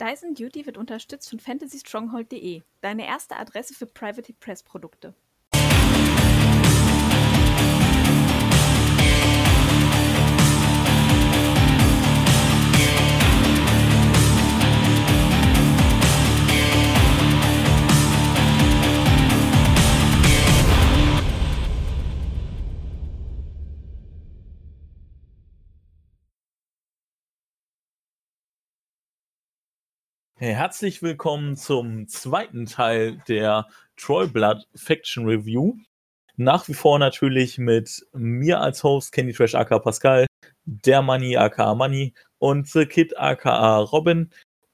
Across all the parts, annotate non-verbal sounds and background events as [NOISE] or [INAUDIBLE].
Dyson Duty wird unterstützt von fantasystronghold.de, deine erste Adresse für Private Press Produkte. Herzlich willkommen zum zweiten Teil der Troy Blood Faction Review. Nach wie vor natürlich mit mir als Host Candy Trash aka Pascal, der Money aka Money und The Kid aka Robin.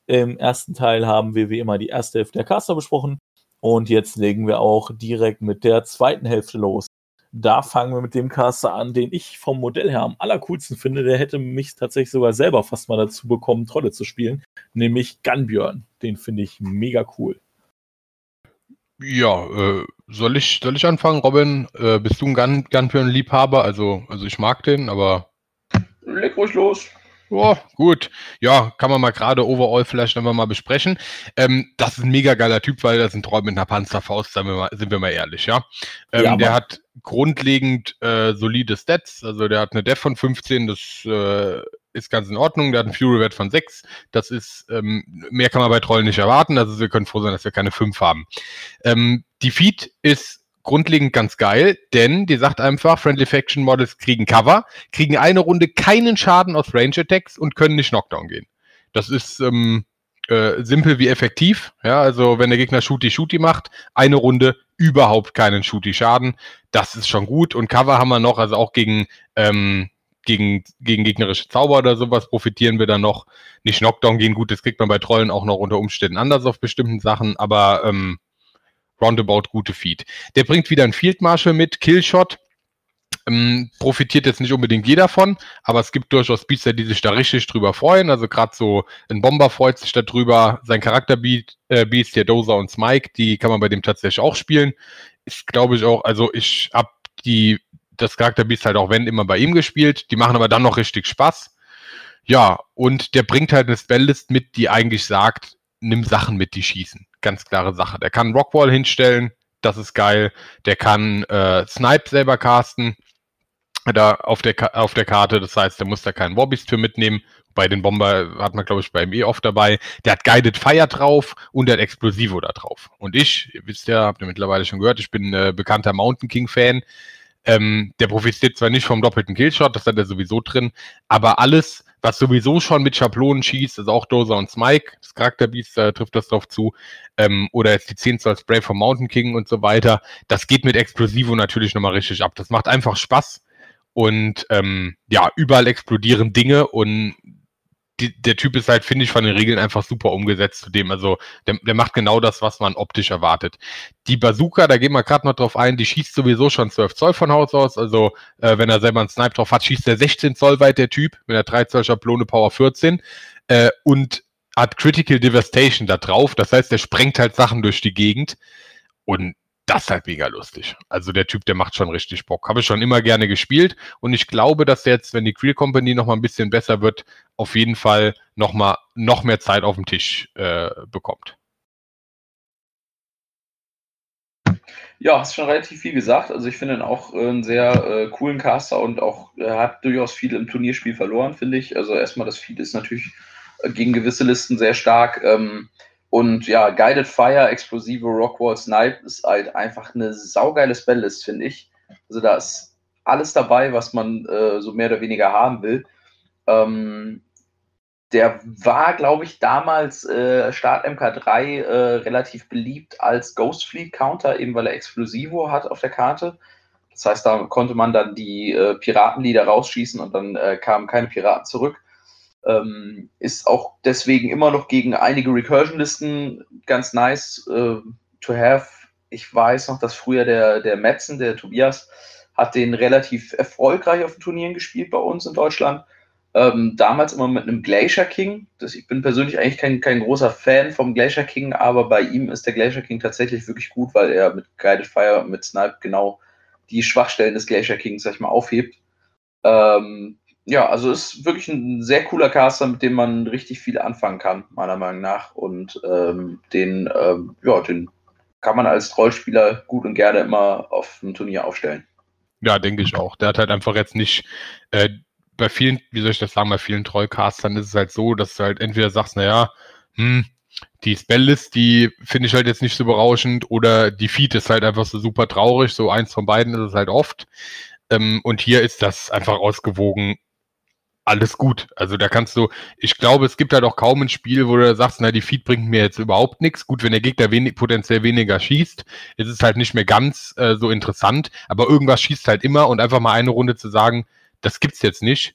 Im ersten Teil haben wir wie immer die erste Hälfte der Caster besprochen und jetzt legen wir auch direkt mit der zweiten Hälfte los. Da fangen wir mit dem Caster an, den ich vom Modell her am allercoolsten finde. Der hätte mich tatsächlich sogar selber fast mal dazu bekommen, Trolle zu spielen, nämlich Gunbjörn. Den finde ich mega cool. Ja, äh, soll, ich, soll ich anfangen, Robin? Äh, bist du ein Gun, Gunbjörn-Liebhaber? Also, also ich mag den, aber. Leg ruhig los. Oh, gut. Ja, kann man mal gerade overall vielleicht einfach mal besprechen. Ähm, das ist ein mega geiler Typ, weil das ist ein Troll mit einer Panzerfaust, sind wir mal, sind wir mal ehrlich, ja. Ähm, ja der hat grundlegend äh, solide Stats, also der hat eine Def von 15, das äh, ist ganz in Ordnung. Der hat einen Fury-Wert von 6. Das ist, ähm, mehr kann man bei Trollen nicht erwarten. Also wir können froh sein, dass wir keine 5 haben. Ähm, die Feed ist grundlegend ganz geil, denn die sagt einfach, Friendly Faction Models kriegen Cover, kriegen eine Runde keinen Schaden aus Range Attacks und können nicht Knockdown gehen. Das ist ähm, äh, simpel wie effektiv. Ja, also wenn der Gegner Shooty-Shooty macht, eine Runde überhaupt keinen Shooty-Schaden. Das ist schon gut. Und Cover haben wir noch, also auch gegen, ähm, gegen, gegen gegnerische Zauber oder sowas profitieren wir dann noch. Nicht Knockdown gehen, gut, das kriegt man bei Trollen auch noch unter Umständen anders auf bestimmten Sachen, aber ähm, roundabout gute Feed. Der bringt wieder einen Field Marshal mit, Killshot. Ähm, profitiert jetzt nicht unbedingt jeder von, aber es gibt durchaus Biester, die sich da richtig drüber freuen. Also gerade so ein Bomber freut sich darüber. Sein Charakterbeat, äh, der Dozer und Smike, die kann man bei dem tatsächlich auch spielen. Ist, glaube ich, auch, also ich habe die, das Charakterbeast halt auch wenn immer bei ihm gespielt. Die machen aber dann noch richtig Spaß. Ja, und der bringt halt eine Spelllist mit, die eigentlich sagt, nimm Sachen mit, die schießen. Ganz klare Sache. Der kann Rockwall hinstellen, das ist geil. Der kann äh, Snipe selber casten, da auf der, auf der Karte. Das heißt, der muss da keinen Wobbies für mitnehmen. Bei den Bomber hat man, glaube ich, bei ihm eh oft dabei. Der hat Guided Fire drauf und der hat Explosivo da drauf. Und ich, ihr wisst ja, habt ihr mittlerweile schon gehört, ich bin äh, bekannter Mountain King-Fan. Ähm, der profitiert zwar nicht vom doppelten Killshot, das hat er sowieso drin, aber alles, was sowieso schon mit Schablonen schießt, ist auch Dozer und Smike, das Charakterbeast, da trifft das drauf zu, ähm, oder jetzt die 10 Zoll Spray vom Mountain King und so weiter, das geht mit Explosivo natürlich nochmal richtig ab. Das macht einfach Spaß. Und ähm, ja, überall explodieren Dinge und die, der Typ ist halt, finde ich, von den Regeln einfach super umgesetzt zu dem. Also der, der macht genau das, was man optisch erwartet. Die Bazooka, da gehen wir gerade noch drauf ein, die schießt sowieso schon 12 Zoll von Haus aus. Also äh, wenn er selber einen Snipe drauf hat, schießt er 16 Zoll weit, der Typ, mit der 3 Zoll Schablone Power 14. Äh, und hat Critical Devastation da drauf. Das heißt, er sprengt halt Sachen durch die Gegend. Und das halt mega lustig. Also der Typ, der macht schon richtig Bock. Habe ich schon immer gerne gespielt und ich glaube, dass jetzt, wenn die Creel Company noch mal ein bisschen besser wird, auf jeden Fall noch mal noch mehr Zeit auf dem Tisch äh, bekommt. Ja, hast schon relativ viel gesagt. Also ich finde ihn auch äh, einen sehr äh, coolen Caster und auch er hat durchaus viel im Turnierspiel verloren, finde ich. Also erstmal das Feed ist natürlich äh, gegen gewisse Listen sehr stark. Ähm, und ja, Guided Fire, explosive Rockwall Snipe ist halt einfach eine saugeile Spelllist, finde ich. Also da ist alles dabei, was man äh, so mehr oder weniger haben will. Ähm, der war, glaube ich, damals äh, Start MK3 äh, relativ beliebt als Ghost Fleet Counter, eben weil er Explosivo hat auf der Karte. Das heißt, da konnte man dann die äh, Piratenlieder rausschießen und dann äh, kamen keine Piraten zurück. Ähm, ist auch deswegen immer noch gegen einige Recursion-Listen ganz nice äh, to have. Ich weiß noch, dass früher der, der Metzen, der Tobias, hat den relativ erfolgreich auf den Turnieren gespielt bei uns in Deutschland. Ähm, damals immer mit einem Glacier King. Das, ich bin persönlich eigentlich kein, kein großer Fan vom Glacier King, aber bei ihm ist der Glacier King tatsächlich wirklich gut, weil er mit Guided Fire mit Snipe genau die Schwachstellen des Glacier Kings, sag ich mal, aufhebt. Ähm, ja, also ist wirklich ein sehr cooler Caster, mit dem man richtig viel anfangen kann, meiner Meinung nach. Und ähm, den, ähm, ja, den kann man als Trollspieler gut und gerne immer auf einem Turnier aufstellen. Ja, denke ich auch. Der hat halt einfach jetzt nicht, äh, bei vielen, wie soll ich das sagen, bei vielen Trollcastern ist es halt so, dass du halt entweder sagst, naja, hm, die Spelllist, die finde ich halt jetzt nicht so berauschend oder die Feed ist halt einfach so super traurig, so eins von beiden ist es halt oft. Ähm, und hier ist das einfach ausgewogen alles gut. Also da kannst du, ich glaube, es gibt halt auch kaum ein Spiel, wo du sagst, na, die Feed bringt mir jetzt überhaupt nichts. Gut, wenn der Gegner wenig, potenziell weniger schießt, ist es halt nicht mehr ganz äh, so interessant, aber irgendwas schießt halt immer und einfach mal eine Runde zu sagen, das gibt's jetzt nicht.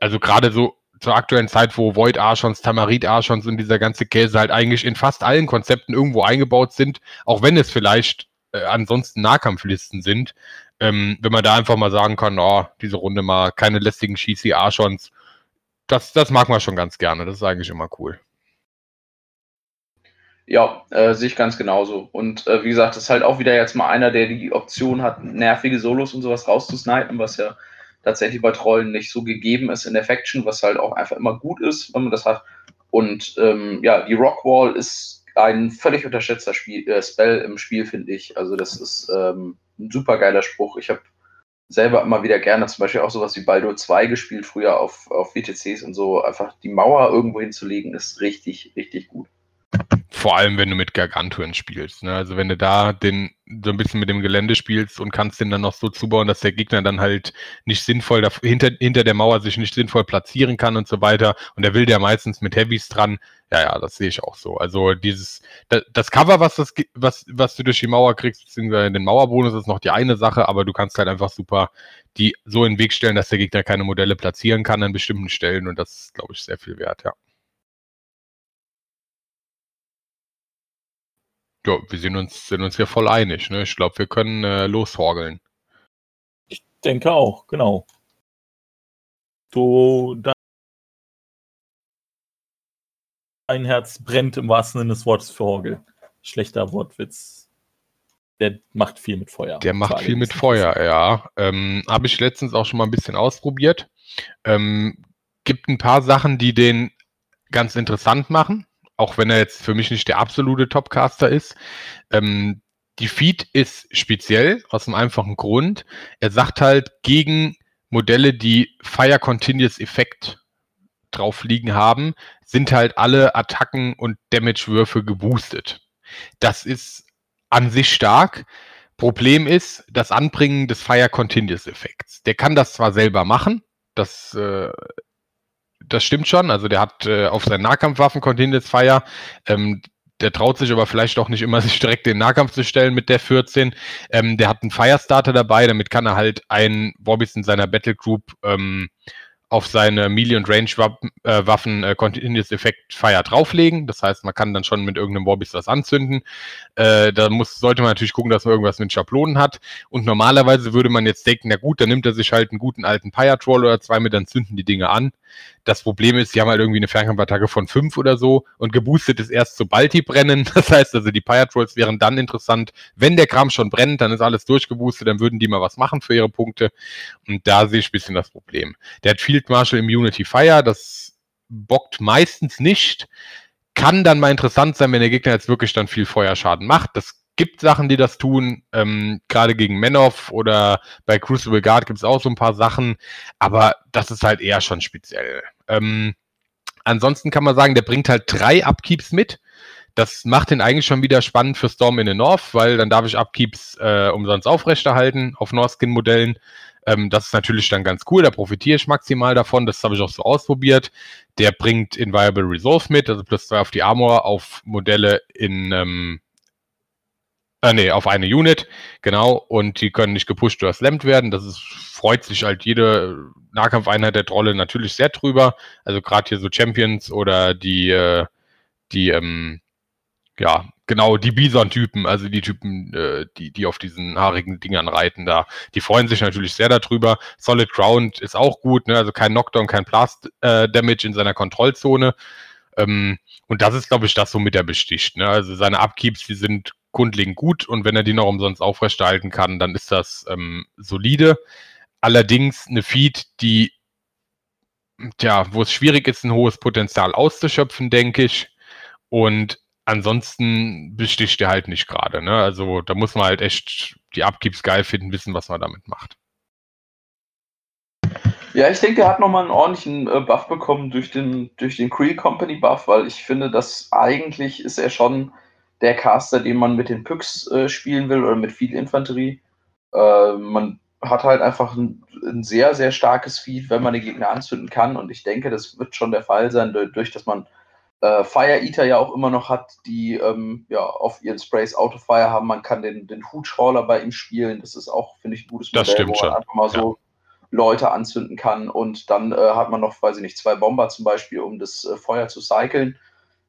Also gerade so zur aktuellen Zeit, wo Void Archons, Tamarit Archons und dieser ganze Käse halt eigentlich in fast allen Konzepten irgendwo eingebaut sind, auch wenn es vielleicht äh, ansonsten Nahkampflisten sind, ähm, wenn man da einfach mal sagen kann, oh, diese Runde mal keine lästigen Schießi Archons, das, das mag man schon ganz gerne. Das ist eigentlich immer cool. Ja, äh, sehe ich ganz genauso. Und äh, wie gesagt, das ist halt auch wieder jetzt mal einer, der die Option hat, nervige Solos und sowas rauszusnipen, was ja tatsächlich bei Trollen nicht so gegeben ist in der Faction, was halt auch einfach immer gut ist, wenn man das hat. Und ähm, ja, die Rockwall ist ein völlig unterschätzter Spiel, äh, Spell im Spiel, finde ich. Also das ist ähm, ein super geiler Spruch. Ich habe selber immer wieder gerne zum Beispiel auch sowas wie Baldur 2 gespielt, früher auf, auf WTCs und so. Einfach die Mauer irgendwo hinzulegen, ist richtig, richtig gut. Vor allem, wenn du mit Garganturen spielst. Ne? Also wenn du da den so ein bisschen mit dem Gelände spielst und kannst den dann noch so zubauen, dass der Gegner dann halt nicht sinnvoll da, hinter, hinter der Mauer sich nicht sinnvoll platzieren kann und so weiter. Und der will ja meistens mit Heavys dran. Ja, ja, das sehe ich auch so. Also dieses, das, das Cover, was, das, was, was du durch die Mauer kriegst, beziehungsweise den Mauerbonus, ist noch die eine Sache, aber du kannst halt einfach super die so in den Weg stellen, dass der Gegner keine Modelle platzieren kann an bestimmten Stellen und das ist, glaube ich, sehr viel wert, ja. Ja, wir sind uns, sind uns ja voll einig. Ne? Ich glaube, wir können äh, loshorgeln. Ich denke auch, genau. Du, dein Herz brennt im wahrsten Sinne des Wortes für Horgel. Schlechter Wortwitz. Der macht viel mit Feuer. Der macht viel mit Feuer, ja. Ähm, Habe ich letztens auch schon mal ein bisschen ausprobiert. Ähm, gibt ein paar Sachen, die den ganz interessant machen auch wenn er jetzt für mich nicht der absolute Topcaster ist. Ähm, die Feed ist speziell aus einem einfachen Grund. Er sagt halt gegen Modelle, die Fire Continuous Effekt drauf liegen haben, sind halt alle Attacken und Damage-Würfe geboostet. Das ist an sich stark. Problem ist das Anbringen des Fire Continuous Effekts. Der kann das zwar selber machen, das äh, das stimmt schon. Also der hat äh, auf seinen Nahkampfwaffen Continuous Fire. Ähm, der traut sich aber vielleicht auch nicht immer, [LAUGHS] sich direkt den Nahkampf zu stellen mit der 14. Ähm, der hat einen Firestarter dabei, damit kann er halt einen Wobbys in seiner Battle Group ähm, auf seine Melee- und Range-Waffen äh, Continuous Effekt Fire drauflegen. Das heißt, man kann dann schon mit irgendeinem Wobbys was anzünden. Äh, da muss, sollte man natürlich gucken, dass man irgendwas mit Schablonen hat. Und normalerweise würde man jetzt denken, na gut, dann nimmt er sich halt einen guten alten Pyre Troll oder zwei mit, dann zünden die Dinge an. Das Problem ist, sie haben halt irgendwie eine Fernkampfattacke von fünf oder so und geboostet ist erst sobald die brennen. [LAUGHS] Das heißt also, die Pyre Trolls wären dann interessant. Wenn der Kram schon brennt, dann ist alles durchgeboostet, dann würden die mal was machen für ihre Punkte. Und da sehe ich ein bisschen das Problem. Der hat Field Marshal Immunity Fire, das bockt meistens nicht. Kann dann mal interessant sein, wenn der Gegner jetzt wirklich dann viel Feuerschaden macht. Das gibt Sachen, die das tun, ähm, gerade gegen Menov oder bei Crucible Guard gibt es auch so ein paar Sachen, aber das ist halt eher schon speziell. Ähm, ansonsten kann man sagen, der bringt halt drei Upkeeps mit. Das macht den eigentlich schon wieder spannend für Storm in the North, weil dann darf ich Upkeeps äh, umsonst aufrechterhalten auf Northskin-Modellen. Ähm, das ist natürlich dann ganz cool, da profitiere ich maximal davon. Das habe ich auch so ausprobiert. Der bringt Inviable Resolve mit, also plus zwei auf die Armor, auf Modelle in ähm, äh, nee, auf eine Unit, genau, und die können nicht gepusht oder slammt werden. Das ist, freut sich halt jede Nahkampfeinheit der Trolle natürlich sehr drüber. Also gerade hier so Champions oder die, äh, die, ähm, ja, genau, die Bison-Typen, also die Typen, äh, die, die auf diesen haarigen Dingern reiten da, die freuen sich natürlich sehr darüber. Solid Ground ist auch gut, ne? also kein Knockdown, kein Blast-Damage äh, in seiner Kontrollzone. Ähm, und das ist, glaube ich, das, womit er besticht. Ne? Also seine Upkeeps, die sind grundlegend gut und wenn er die noch umsonst aufrechterhalten kann, dann ist das ähm, solide. Allerdings eine Feed, die tja, wo es schwierig ist, ein hohes Potenzial auszuschöpfen, denke ich. Und ansonsten besticht er halt nicht gerade. Ne? Also da muss man halt echt die Upkeeps geil finden, wissen, was man damit macht. Ja, ich denke, er hat nochmal einen ordentlichen äh, Buff bekommen durch den, durch den Creel Company Buff, weil ich finde, dass eigentlich ist er schon der Caster, den man mit den Pyx äh, spielen will oder mit viel Infanterie. Äh, man hat halt einfach ein, ein, sehr, sehr starkes Feed, wenn man den Gegner anzünden kann. Und ich denke, das wird schon der Fall sein, durch dass man äh, Fire Eater ja auch immer noch hat, die ähm, ja auf ihren Sprays Autofire haben. Man kann den, den Hutschrawler bei ihm spielen. Das ist auch, finde ich, ein gutes Modell, das stimmt wo man schon. einfach mal so Leute anzünden kann. Und dann äh, hat man noch, weiß ich nicht, zwei Bomber zum Beispiel, um das äh, Feuer zu cyclen.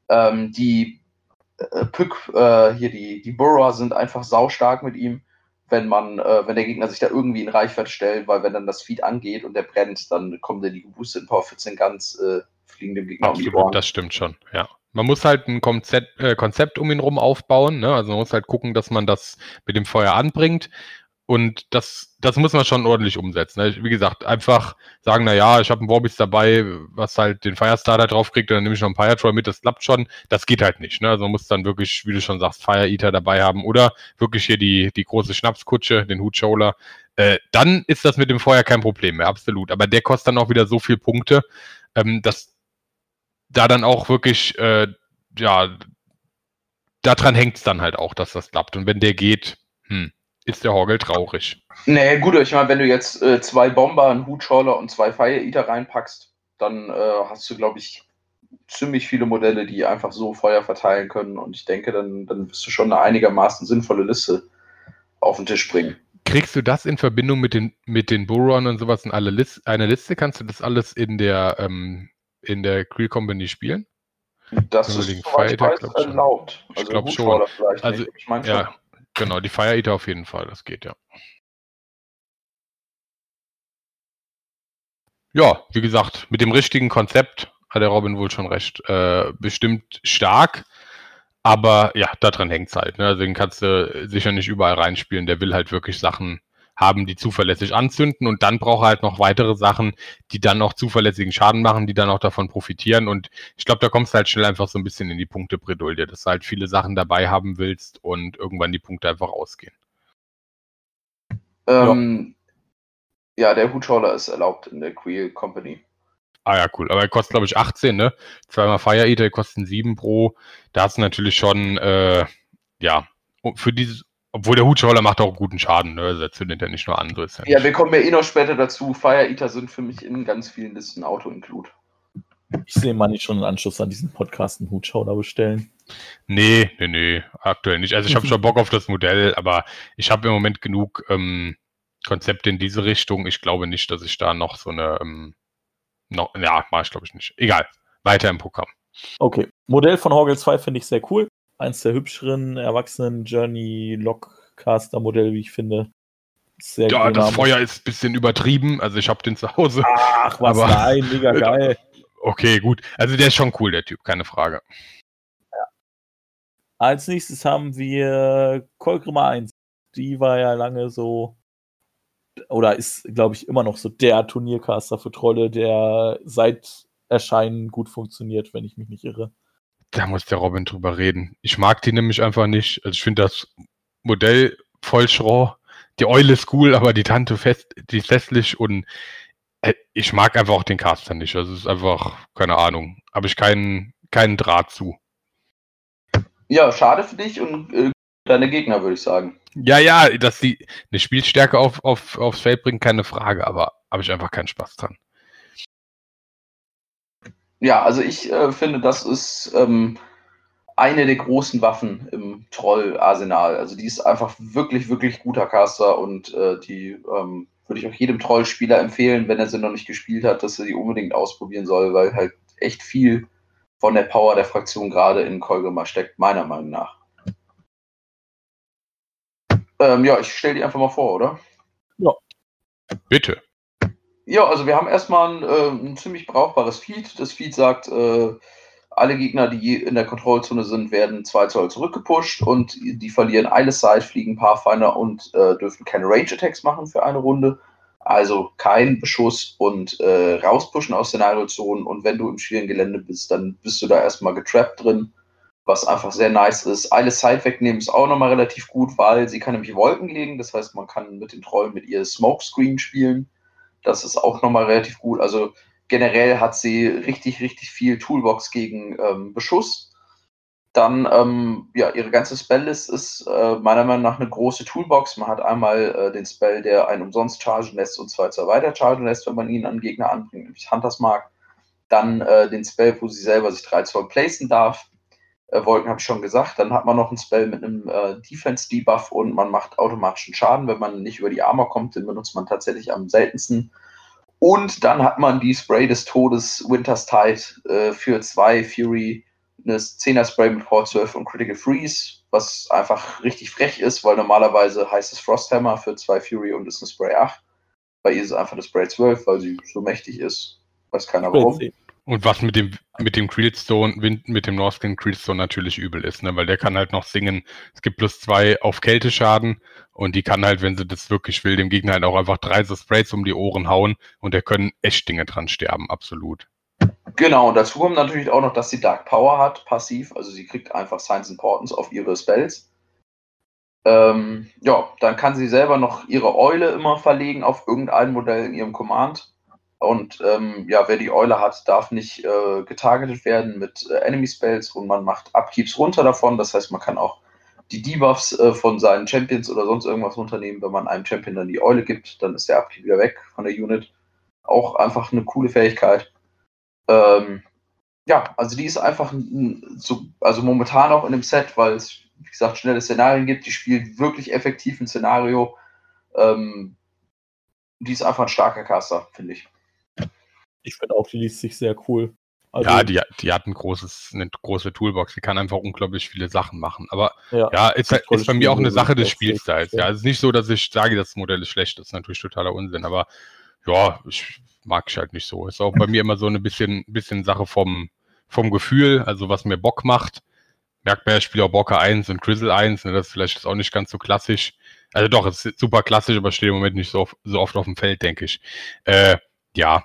Ähm, die äh, Pück, äh, hier die, die Burrower sind einfach saustark mit ihm, wenn man, äh, wenn der Gegner sich da irgendwie in Reichweite stellt, weil wenn dann das Feed angeht und der brennt, dann kommen dann die geboosteten Power 14 ganz äh, fliegen dem Gegner um die Ohren. Das stimmt schon, ja. Man muss halt ein Konzept, äh, Konzept um ihn rum aufbauen. Ne? Also man muss halt gucken, dass man das mit dem Feuer anbringt. Und das, das muss man schon ordentlich umsetzen. Ne? Wie gesagt, einfach sagen, na ja, ich habe einen Warbeast dabei, was halt den Firestarter draufkriegt, und dann nehme ich noch einen Pyretroll mit, das klappt schon. Das geht halt nicht. Ne? Also man muss dann wirklich, wie du schon sagst, Fire Eater dabei haben oder wirklich hier die, die große Schnapskutsche, den Hut Scholer. Äh, dann ist das mit dem Feuer kein Problem mehr, absolut. Aber der kostet dann auch wieder so viele Punkte, ähm, dass da dann auch wirklich, äh, ja, daran hängt es dann halt auch, dass das klappt. Und wenn der geht, hm, ist der Horgel traurig. Nee, gut, ich meine, wenn du jetzt äh, zwei Bomber, einen Hutschauler und zwei Fire Eater reinpackst, dann äh, hast du, glaube ich, ziemlich viele Modelle, die einfach so Feuer verteilen können. Und ich denke, dann, dann wirst du schon eine einigermaßen sinnvolle Liste auf den Tisch bringen. Kriegst du das in Verbindung mit den, mit den Buron und sowas in alle List, eine Liste? Kannst du das alles in der, ähm, in der Creel Company spielen? Das ist, soweit ich weiß, erlaubt. Ich also glaube schon. Also, ich mein ja, schon. Genau, die Fire Eater auf jeden Fall, das geht ja. Ja, wie gesagt, mit dem richtigen Konzept hat der Robin wohl schon recht. Äh, bestimmt stark, aber ja, daran hängt es halt. Ne? Also den kannst du sicher nicht überall reinspielen. Der will halt wirklich Sachen haben, die zuverlässig anzünden und dann braucht er halt noch weitere Sachen, die dann auch zuverlässigen Schaden machen, die dann auch davon profitieren und ich glaube, da kommst du halt schnell einfach so ein bisschen in die Punkte Bredouille, dass du halt viele Sachen dabei haben willst und irgendwann die Punkte einfach ausgehen. Ähm, ja. ja. der Hutschauler ist erlaubt in der Queer Company. Ah ja, cool. Aber er kostet, glaube ich, 18, ne? Zweimal Fire Eater kosten 7 pro. Da hast du natürlich schon, äh, ja, für dieses obwohl der Hutschauler macht auch guten Schaden, ne? Also zündet ja nicht nur an. So ja, ja wir kommen ja eh noch später dazu. Fire Eater sind für mich in ganz vielen Listen Auto-Include. Ich sehe mal nicht schon einen Anschluss an diesen Podcast einen Hutschauder bestellen. Nee, nee, nee, aktuell nicht. Also ich habe [LAUGHS] schon Bock auf das Modell, aber ich habe im Moment genug ähm, Konzepte in diese Richtung. Ich glaube nicht, dass ich da noch so eine, ähm, noch, ja, mache ich glaube ich nicht. Egal, weiter im Programm. Okay, Modell von Horgel 2 finde ich sehr cool eins der hübscheren erwachsenen Journey Lockcaster Modelle, wie ich finde. Sehr ja, das Feuer ist ein bisschen übertrieben. Also ich habe den zu Hause. Ach, was aber, nein, mega [LAUGHS] geil. Okay, gut. Also der ist schon cool, der Typ, keine Frage. Ja. Als nächstes haben wir Kolgrimmer 1. Die war ja lange so, oder ist, glaube ich, immer noch so der Turniercaster für Trolle, der seit Erscheinen gut funktioniert, wenn ich mich nicht irre. Da muss der Robin drüber reden. Ich mag die nämlich einfach nicht. Also ich finde das Modell voll schroh. Die Eule ist cool, aber die Tante fest, die ist hässlich und äh, ich mag einfach auch den Caster nicht. Also es ist einfach, keine Ahnung, habe ich keinen, keinen Draht zu. Ja, schade für dich und äh, deine Gegner, würde ich sagen. Ja, ja, dass die eine Spielstärke auf, auf, aufs Feld bringen, keine Frage, aber habe ich einfach keinen Spaß dran. Ja, also ich äh, finde, das ist ähm, eine der großen Waffen im Troll-Arsenal. Also die ist einfach wirklich, wirklich guter Caster und äh, die ähm, würde ich auch jedem Troll-Spieler empfehlen, wenn er sie noch nicht gespielt hat, dass er die unbedingt ausprobieren soll, weil halt echt viel von der Power der Fraktion gerade in Kolgema steckt, meiner Meinung nach. Ähm, ja, ich stelle die einfach mal vor, oder? Ja. Bitte. Ja, also wir haben erstmal ein, äh, ein ziemlich brauchbares Feed. Das Feed sagt, äh, alle Gegner, die in der Kontrollzone sind, werden zwei Zoll zurückgepusht und die verlieren eine Side, fliegen Pathfinder und äh, dürfen keine Range Attacks machen für eine Runde. Also kein Beschuss und äh, rauspushen aus Szenariozonen. Und wenn du im schwierigen Gelände bist, dann bist du da erstmal getrappt drin, was einfach sehr nice ist. Eine Side wegnehmen ist auch nochmal relativ gut, weil sie kann nämlich Wolken legen. Das heißt, man kann mit den Trollen mit ihr Smokescreen spielen. Das ist auch nochmal relativ gut. Also generell hat sie richtig, richtig viel Toolbox gegen ähm, Beschuss dann, ähm, ja, ihre ganze Spelllist ist äh, meiner Meinung nach eine große Toolbox. Man hat einmal äh, den Spell, der einen umsonst chargen lässt und zwei zwei weiter chargen lässt, wenn man ihn an Gegner anbringt, nämlich Hunters Mark. Dann äh, den Spell, wo sie selber sich 3 Zoll placen darf. Äh, Wolken habe ich schon gesagt. Dann hat man noch einen Spell mit einem äh, Defense-Debuff und man macht automatischen Schaden, wenn man nicht über die Armor kommt. Den benutzt man tatsächlich am seltensten. Und dann hat man die Spray des Todes Winter's Tide äh, für zwei Fury eine 10er Spray mit Power 12 und Critical Freeze, was einfach richtig frech ist, weil normalerweise heißt es Frosthammer für 2 Fury und ist eine Spray 8. Bei ihr ist es einfach eine Spray 12, weil sie so mächtig ist. Weiß keiner warum. Und was mit dem, mit dem Creedstone, mit dem Northkin Creedstone natürlich übel ist, ne? weil der kann halt noch singen. Es gibt plus zwei auf Kälteschaden und die kann halt, wenn sie das wirklich will, dem Gegner halt auch einfach drei so Sprays um die Ohren hauen und der können echt Dinge dran sterben, absolut. Genau, und dazu kommt natürlich auch noch, dass sie Dark Power hat, passiv. Also sie kriegt einfach Science Importance auf ihre Spells. Ähm, ja, dann kann sie selber noch ihre Eule immer verlegen auf irgendein Modell in ihrem Command. Und ähm, ja, wer die Eule hat, darf nicht äh, getargetet werden mit äh, Enemy Spells und man macht Upkeeps runter davon. Das heißt, man kann auch die Debuffs äh, von seinen Champions oder sonst irgendwas runternehmen. Wenn man einem Champion dann die Eule gibt, dann ist der Upkeep wieder weg von der Unit. Auch einfach eine coole Fähigkeit. Ähm, ja, also die ist einfach so, also momentan auch in dem Set, weil es, wie gesagt, schnelle Szenarien gibt. Die spielt wirklich effektiv ein Szenario. Ähm, die ist einfach ein starker Caster, finde ich. Ich finde auch, die liest sich sehr cool. Also, ja, die, die hat ein großes, eine große Toolbox, die kann einfach unglaublich viele Sachen machen. Aber ja, ja ist, ist bei mir auch eine Sache des Spielstyles. Ja, es ist nicht so, dass ich sage, das Modell ist schlecht, das ist natürlich totaler Unsinn, aber ja, ich mag ich halt nicht so. Ist auch bei mir immer so eine bisschen, bisschen Sache vom, vom Gefühl, also was mir Bock macht. Merkt man ja, ich spiele auch Bocker 1 und Grizzle 1, ne, das ist vielleicht auch nicht ganz so klassisch. Also doch, es ist super klassisch, aber steht im Moment nicht so, so oft auf dem Feld, denke ich. Äh, ja.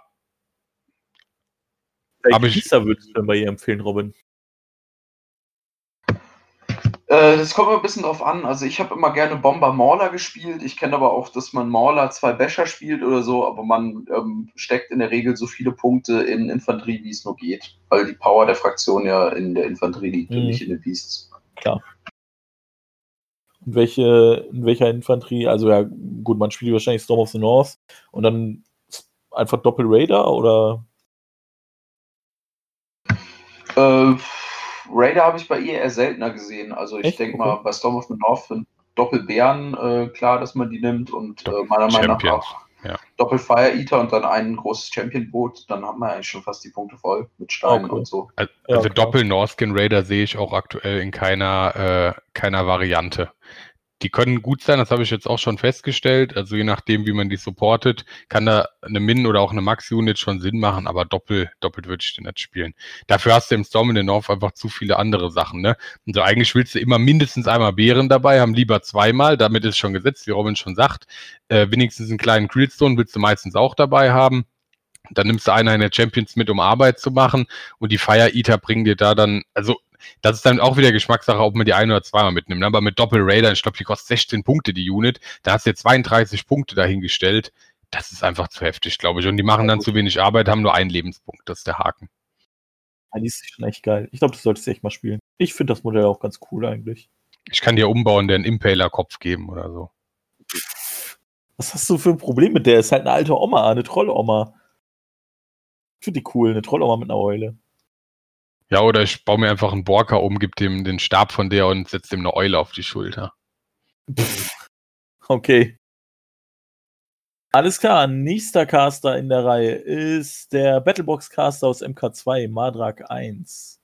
Welche Pizza würdest du denn bei ihr empfehlen, Robin? Äh, das kommt ein bisschen drauf an. Also ich habe immer gerne Bomber Mauler gespielt. Ich kenne aber auch, dass man Mauler zwei Becher spielt oder so, aber man ähm, steckt in der Regel so viele Punkte in Infanterie, wie es nur geht. Weil die Power der Fraktion ja in der Infanterie liegt mhm. und nicht in den Beasts. Klar. Und welche, in welcher Infanterie? Also ja, gut, man spielt wahrscheinlich Storm of the North und dann einfach Doppel Raider oder? Äh, Raider habe ich bei ihr eher seltener gesehen. Also ich denke mal, bei Storm of the North sind Doppelbären äh, klar, dass man die nimmt und äh, meiner Meinung nach auch ja. Doppel Fire Eater und dann ein großes Champion-Boot, dann haben wir eigentlich schon fast die Punkte voll mit Steinen okay. und so. Also, also ja, Doppel Northkin Raider sehe ich auch aktuell in keiner, äh, keiner Variante die können gut sein, das habe ich jetzt auch schon festgestellt. Also je nachdem, wie man die supportet, kann da eine Min- oder auch eine Max-Unit schon Sinn machen, aber doppelt, doppelt würde ich den nicht spielen. Dafür hast du im Storm in the North einfach zu viele andere Sachen, ne? Also eigentlich willst du immer mindestens einmal Bären dabei, haben lieber zweimal, damit ist schon gesetzt, wie Robin schon sagt. Äh, wenigstens einen kleinen Creelstone willst du meistens auch dabei haben. Dann nimmst du einer in der Champions mit, um Arbeit zu machen und die Fire Eater bringen dir da dann, also das ist dann auch wieder Geschmackssache, ob man die ein- oder zweimal mitnimmt. Ne? Aber mit Doppel Raider, ich glaube, die kostet 16 Punkte, die Unit. Da hast du jetzt 32 Punkte dahingestellt. Das ist einfach zu heftig, glaube ich. Und die machen dann zu wenig Arbeit, haben nur einen Lebenspunkt. Das ist der Haken. Ja, die ist schon echt geil. Ich glaube, das solltest du echt mal spielen. Ich finde das Modell auch ganz cool eigentlich. Ich kann dir umbauen, der einen Impaler-Kopf geben oder so. Was hast du für ein Problem mit der? Ist halt eine alte Oma, eine Trolloma. Ich finde die cool, eine Trolloma mit einer Eule. Ja, oder ich baue mir einfach einen Borka um, gebe dem den Stab von der und setze dem eine Eule auf die Schulter. [LAUGHS] Okay. Alles klar, nächster Caster in der Reihe ist der Battlebox-Caster aus MK2, Madrak 1.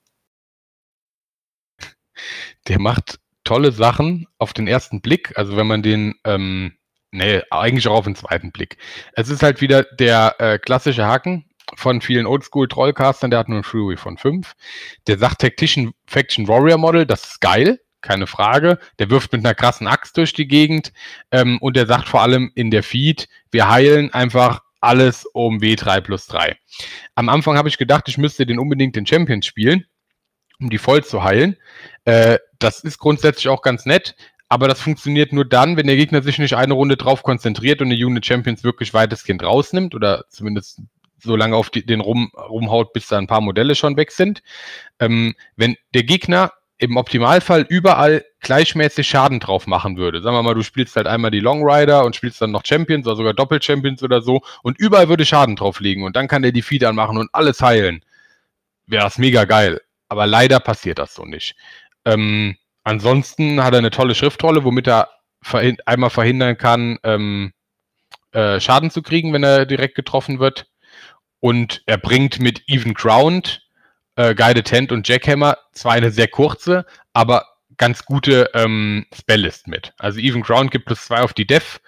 Der macht tolle Sachen auf den ersten Blick, also wenn man den, ähm, nee, eigentlich auch auf den zweiten Blick. Es ist halt wieder der äh, klassische Haken, von vielen Oldschool-Trollcastern, der hat nur ein Fury von 5. Der sagt Tactician Faction Warrior Model, das ist geil. keine Frage. Der wirft mit einer krassen Axt durch die Gegend ähm, und der sagt vor allem in der Feed, wir heilen einfach alles um W3 plus 3. Am Anfang habe ich gedacht, ich müsste den unbedingt den Champions spielen, um die voll zu heilen. Äh, das ist grundsätzlich auch ganz nett, aber das funktioniert nur dann, wenn der Gegner sich nicht eine Runde drauf konzentriert und die Unit Champions wirklich weitestgehend rausnimmt oder zumindest so lange auf die, den rum, rumhaut, bis da ein paar Modelle schon weg sind. Ähm, wenn der Gegner im Optimalfall überall gleichmäßig Schaden drauf machen würde. Sagen wir mal, du spielst halt einmal die Long Rider und spielst dann noch Champions oder sogar Doppel-Champions oder so und überall würde Schaden drauf liegen und dann kann der die Feed anmachen und alles heilen. Wäre das mega geil. Aber leider passiert das so nicht. Ähm, ansonsten hat er eine tolle Schriftrolle, womit er verhin einmal verhindern kann, ähm, äh, Schaden zu kriegen, wenn er direkt getroffen wird. Und er bringt mit Even Ground, äh, Guided Tent und Jackhammer zwar eine sehr kurze, aber ganz gute ähm, Spelllist mit. Also Even Ground gibt plus zwei auf die Def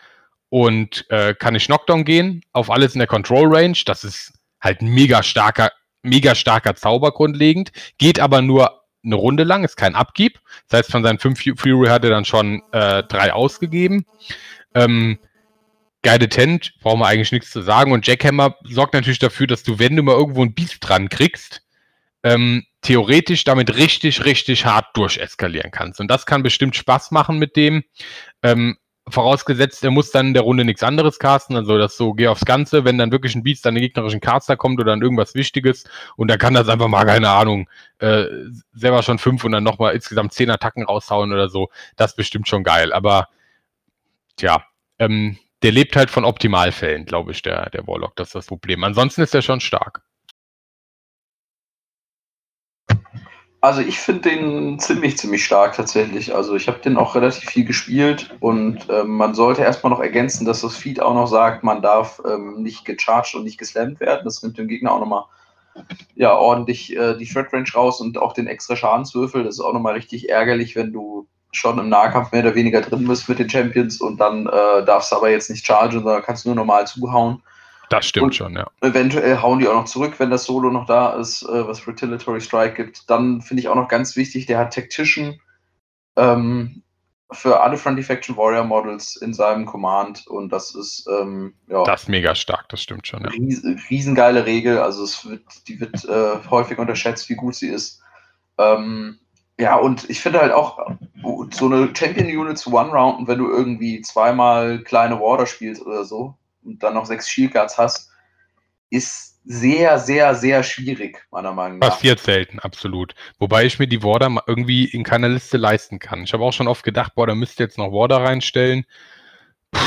und äh, kann ich Knockdown gehen, auf alles in der Control Range. Das ist halt ein mega starker, mega starker Zauber grundlegend, geht aber nur eine Runde lang, ist kein Abgib. Das heißt, von seinen fünf Fury hat er dann schon äh, drei ausgegeben. Ähm, Guided Tent, brauchen wir eigentlich nichts zu sagen. Und Jackhammer sorgt natürlich dafür, dass du, wenn du mal irgendwo ein Beast dran kriegst, ähm, theoretisch damit richtig, richtig hart durcheskalieren kannst. Und das kann bestimmt Spaß machen mit dem. Ähm, vorausgesetzt, er muss dann in der Runde nichts anderes casten, also das so, geh aufs Ganze, wenn dann wirklich ein Beast an den gegnerischen Caster kommt oder an irgendwas Wichtiges und dann kann das einfach mal, keine Ahnung, äh, selber schon fünf und dann nochmal insgesamt zehn Attacken raushauen oder so, das ist bestimmt schon geil, aber tja, ähm, der lebt halt von Optimalfällen, glaube ich, der, der Warlock, das ist das Problem. Ansonsten ist er schon stark. Also ich finde den ziemlich, ziemlich stark tatsächlich. Also ich habe den auch relativ viel gespielt und ähm, man sollte erstmal noch ergänzen, dass das Feed auch noch sagt, man darf ähm, nicht gecharged und nicht geslammt werden. Das nimmt dem Gegner auch nochmal ja, ordentlich äh, die Threat Range raus und auch den extra Schadenswürfel. Das ist auch nochmal richtig ärgerlich, wenn du schon im Nahkampf mehr oder weniger drin bist mit den Champions und dann äh, darfst du aber jetzt nicht chargen, sondern kannst nur normal zuhauen. Das stimmt und schon, ja. Eventuell hauen die auch noch zurück, wenn das Solo noch da ist, äh, was Retaliatory Strike gibt. Dann finde ich auch noch ganz wichtig, der hat Tactician ähm, für alle Friendly Faction Warrior Models in seinem Command und das ist ähm, ja. Das ist mega stark, das stimmt schon, ja. Ries riesengeile Regel, also es wird, die wird äh, häufig unterschätzt, wie gut sie ist. Ähm, ja, und ich finde halt auch, so eine Champion-Unit zu One-Rounden, wenn du irgendwie zweimal kleine Water spielst oder so, und dann noch sechs Shieldguards hast, ist sehr, sehr, sehr schwierig, meiner Meinung nach. Passiert selten, absolut. Wobei ich mir die Warder irgendwie in keiner Liste leisten kann. Ich habe auch schon oft gedacht, boah, da müsst ihr jetzt noch Warder reinstellen. Puh,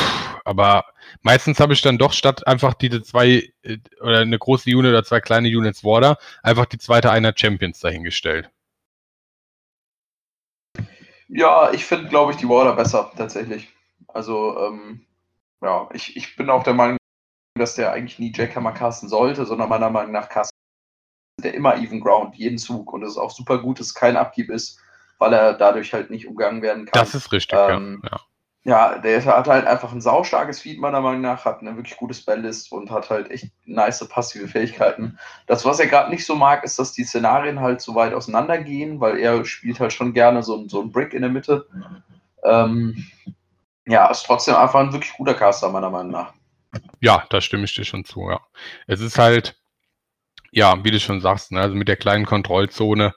aber meistens habe ich dann doch statt einfach diese zwei äh, oder eine große Unit oder zwei kleine Units Warder einfach die zweite einer Champions dahingestellt. Ja, ich finde, glaube ich, die Warder besser tatsächlich. Also ähm, ja, ich, ich bin auch der Meinung, dass der eigentlich nie Jackhammer casten sollte, sondern meiner Meinung nach casten der immer Even Ground, jeden Zug. Und es ist auch super gut, dass es kein Abgib ist, weil er dadurch halt nicht umgangen werden kann. Das ist richtig, ähm, ja. ja. Der hat halt einfach ein saustarkes Feed, meiner Meinung nach, hat eine wirklich gute Spelllist und hat halt echt nice passive Fähigkeiten. Das, was er gerade nicht so mag, ist, dass die Szenarien halt so weit auseinandergehen, weil er spielt halt schon gerne so, so ein Brick in der Mitte. Ähm, ja, ist trotzdem einfach ein wirklich guter Caster, meiner Meinung nach. Ja, da stimme ich dir schon zu, ja. Es ist halt, ja, wie du schon sagst, ne, also mit der kleinen Kontrollzone,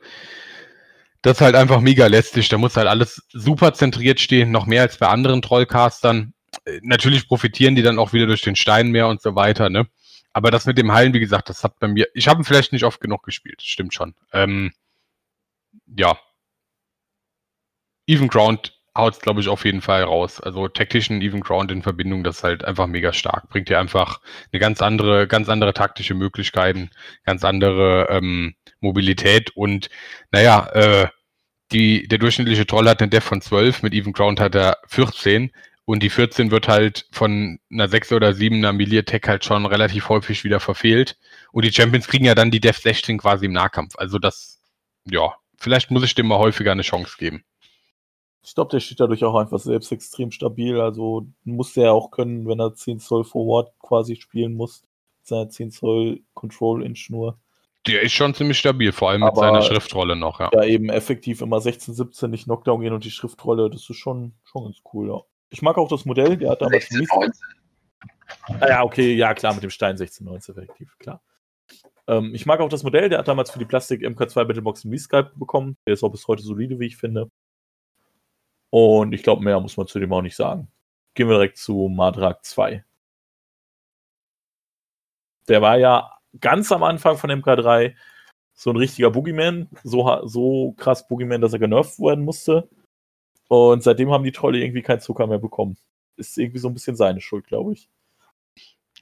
das ist halt einfach mega lästig. Da muss halt alles super zentriert stehen, noch mehr als bei anderen Trollcastern. Natürlich profitieren die dann auch wieder durch den Stein mehr und so weiter, ne? Aber das mit dem Heilen, wie gesagt, das hat bei mir, ich habe ihn vielleicht nicht oft genug gespielt, stimmt schon. Ähm, ja. Even Ground haut es, glaube ich, auf jeden Fall raus. Also Tactician Even Ground in Verbindung, das ist halt einfach mega stark. Bringt dir einfach eine ganz andere, ganz andere taktische Möglichkeiten, ganz andere ähm, Mobilität und naja, äh, die, der durchschnittliche Troll hat eine Def von 12, mit Even Ground hat er 14 und die 14 wird halt von einer 6 oder 7 einer Melee Attack halt schon relativ häufig wieder verfehlt und die Champions kriegen ja dann die Def 16 quasi im Nahkampf. Also das, ja, vielleicht muss ich dem mal häufiger eine Chance geben. Ich glaube, der steht dadurch auch einfach selbst extrem stabil. Also muss der auch können, wenn er 10 Zoll Forward quasi spielen muss. Seine 10 Zoll Control Inch nur. Der ist schon ziemlich stabil, vor allem mit Aber seiner Schriftrolle noch, ja. Da eben effektiv immer 16, 17 nicht Knockdown gehen und die Schriftrolle, das ist schon, schon ganz cool, ja. Ich mag auch das Modell, der hat damals 16, 19. Ah, ja, okay, ja klar, mit dem Stein 16, 19 effektiv, klar. Ähm, ich mag auch das Modell, der hat damals für die Plastik MK2 Battlebox einen Reskype bekommen. Der ist auch bis heute solide, wie ich finde. Und ich glaube, mehr muss man zu dem auch nicht sagen. Gehen wir direkt zu Madrak 2. Der war ja ganz am Anfang von MK3 so ein richtiger Boogeyman. So, so krass Boogeyman, dass er genervt werden musste. Und seitdem haben die Trolle irgendwie keinen Zucker mehr bekommen. Ist irgendwie so ein bisschen seine Schuld, glaube ich.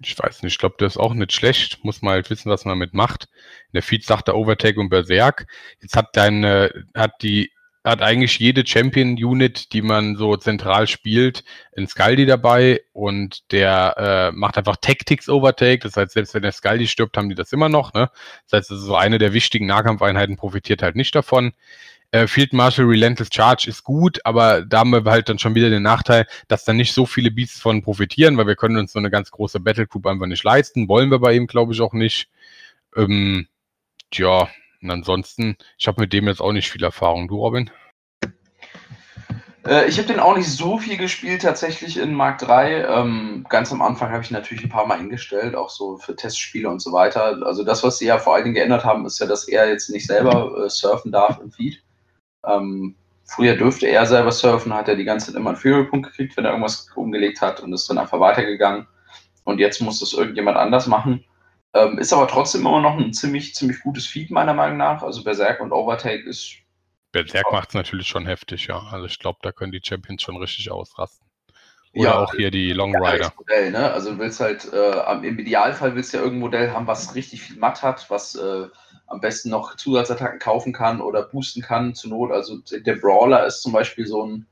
Ich weiß nicht, ich glaube, das ist auch nicht schlecht. Muss man halt wissen, was man mit macht. In der Feed sagt er Overtake und Berserk. Jetzt hat deine, hat die hat eigentlich jede Champion-Unit, die man so zentral spielt, ein Scaldi dabei und der äh, macht einfach Tactics Overtake. Das heißt, selbst wenn der Scaldi stirbt, haben die das immer noch. Ne? Das heißt, das ist so eine der wichtigen Nahkampfeinheiten, profitiert halt nicht davon. Äh, Field Marshal Relentless Charge ist gut, aber da haben wir halt dann schon wieder den Nachteil, dass da nicht so viele Beasts von profitieren, weil wir können uns so eine ganz große Battle Group einfach nicht leisten. Wollen wir bei ihm, glaube ich, auch nicht. Ähm, tja, und ansonsten, ich habe mit dem jetzt auch nicht viel Erfahrung. Du, Robin? Äh, ich habe den auch nicht so viel gespielt tatsächlich in Mark 3. Ähm, ganz am Anfang habe ich natürlich ein paar Mal hingestellt, auch so für Testspiele und so weiter. Also das, was sie ja vor allen Dingen geändert haben, ist ja, dass er jetzt nicht selber äh, surfen darf im Feed. Ähm, früher dürfte er selber surfen, hat er die ganze Zeit immer einen Fury-Punkt gekriegt, wenn er irgendwas umgelegt hat und ist dann einfach weitergegangen. Und jetzt muss das irgendjemand anders machen. Ähm, ist aber trotzdem immer noch ein ziemlich, ziemlich gutes Feed, meiner Meinung nach. Also Berserk und Overtake ist. Berserk macht es natürlich schon heftig, ja. Also ich glaube, da können die Champions schon richtig ausrasten. Oder ja, auch hier die Long Rider. Modell, ne? Also du willst halt, äh, im Idealfall willst du ja irgendein Modell haben, was richtig viel Matt hat, was äh, am besten noch Zusatzattacken kaufen kann oder boosten kann zur Not. Also der Brawler ist zum Beispiel so ein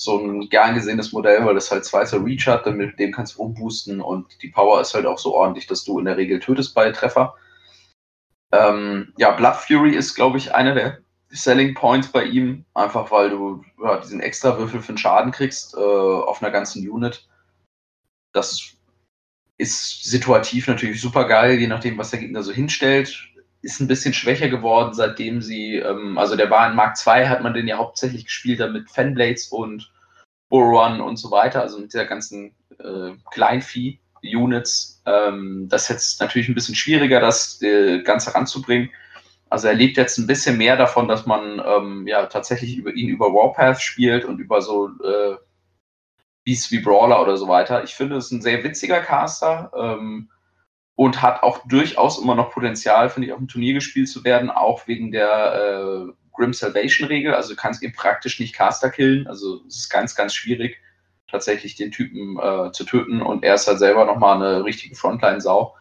so ein gern gesehenes Modell, weil das halt zwei so Reach hat, dann mit dem kannst du umboosten und die Power ist halt auch so ordentlich, dass du in der Regel tötest bei Treffer. Ähm, ja, Blood Fury ist, glaube ich, einer der Selling Points bei ihm, einfach weil du ja, diesen extra Würfel für den Schaden kriegst äh, auf einer ganzen Unit. Das ist situativ natürlich super geil, je nachdem, was der Gegner so hinstellt. Ist ein bisschen schwächer geworden, seitdem sie, ähm, also der war in Mark II, hat man den ja hauptsächlich gespielt, dann mit Fanblades und Boron und so weiter, also mit der ganzen äh, Kleinvieh-Units. Ähm, das ist jetzt natürlich ein bisschen schwieriger, das äh, Ganze ranzubringen. Also er lebt jetzt ein bisschen mehr davon, dass man ähm, ja tatsächlich über ihn über Warpath spielt und über so äh, Beasts wie Brawler oder so weiter. Ich finde, es ist ein sehr witziger Caster. Ähm, und hat auch durchaus immer noch Potenzial, finde ich, auf dem Turnier gespielt zu werden, auch wegen der äh, Grim Salvation Regel. Also du kannst ihn praktisch nicht Caster killen. Also es ist ganz, ganz schwierig, tatsächlich den Typen äh, zu töten. Und er ist halt selber nochmal eine richtige Frontline-Sau.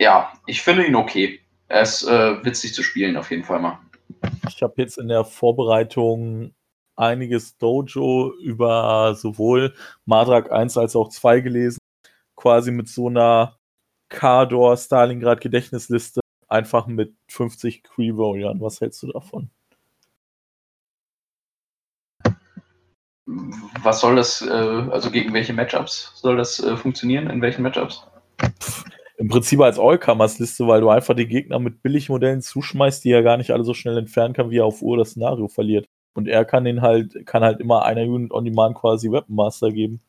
Ja, ich finde ihn okay. Er ist äh, witzig zu spielen, auf jeden Fall mal. Ich habe jetzt in der Vorbereitung einiges Dojo über sowohl Madrak 1 als auch 2 gelesen quasi mit so einer Kardor Stalingrad Gedächtnisliste einfach mit 50 Cree Warriors. Was hältst du davon? Was soll das, äh, also gegen welche Matchups soll das äh, funktionieren? In welchen Matchups? Im Prinzip als Allcomers-Liste, weil du einfach die Gegner mit Billigmodellen zuschmeißt, die er gar nicht alle so schnell entfernen kann, wie er auf Uhr das Szenario verliert. Und er kann den halt, kann halt immer einer Unit on Demand quasi Weapon Master geben.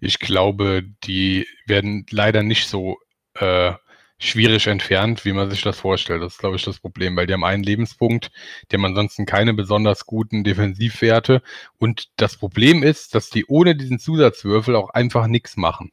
Ich glaube, die werden leider nicht so äh, schwierig entfernt, wie man sich das vorstellt. Das ist, glaube ich, das Problem, weil die haben einen Lebenspunkt, die haben ansonsten keine besonders guten Defensivwerte. Und das Problem ist, dass die ohne diesen Zusatzwürfel auch einfach nichts machen.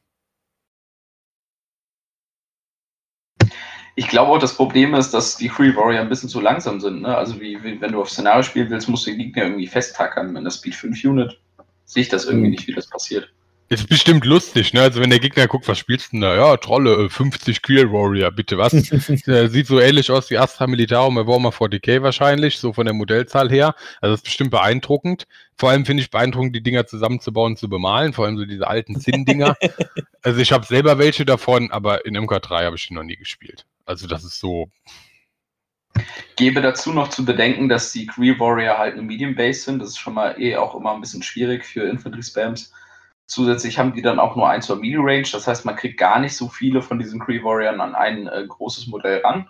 Ich glaube auch, das Problem ist, dass die Free Warrior ein bisschen zu langsam sind. Ne? Also wie, wie, wenn du auf Szenario spielen willst, musst du den Gegner irgendwie festtackern. Wenn das Speed 5 Unit, sehe ich das irgendwie mhm. nicht, wie das passiert. Ist bestimmt lustig, ne? Also wenn der Gegner guckt, was spielst du denn da? Ja, Trolle, 50 äh, Queer Warrior, bitte was? [LAUGHS] Sieht so ähnlich aus wie Astra Militarum bei Warhammer 40k wahrscheinlich, so von der Modellzahl her. Also das ist bestimmt beeindruckend. Vor allem finde ich beeindruckend, die Dinger zusammenzubauen und zu bemalen, vor allem so diese alten Zinn-Dinger. [LAUGHS] also ich habe selber welche davon, aber in MK3 habe ich die noch nie gespielt. Also das ist so. Gebe dazu noch zu bedenken, dass die Queer Warrior halt eine Medium Base sind. Das ist schon mal eh auch immer ein bisschen schwierig für Infantry Spams. Zusätzlich haben die dann auch nur ein zur Melee Range, das heißt, man kriegt gar nicht so viele von diesen Cree Warriors an ein äh, großes Modell ran.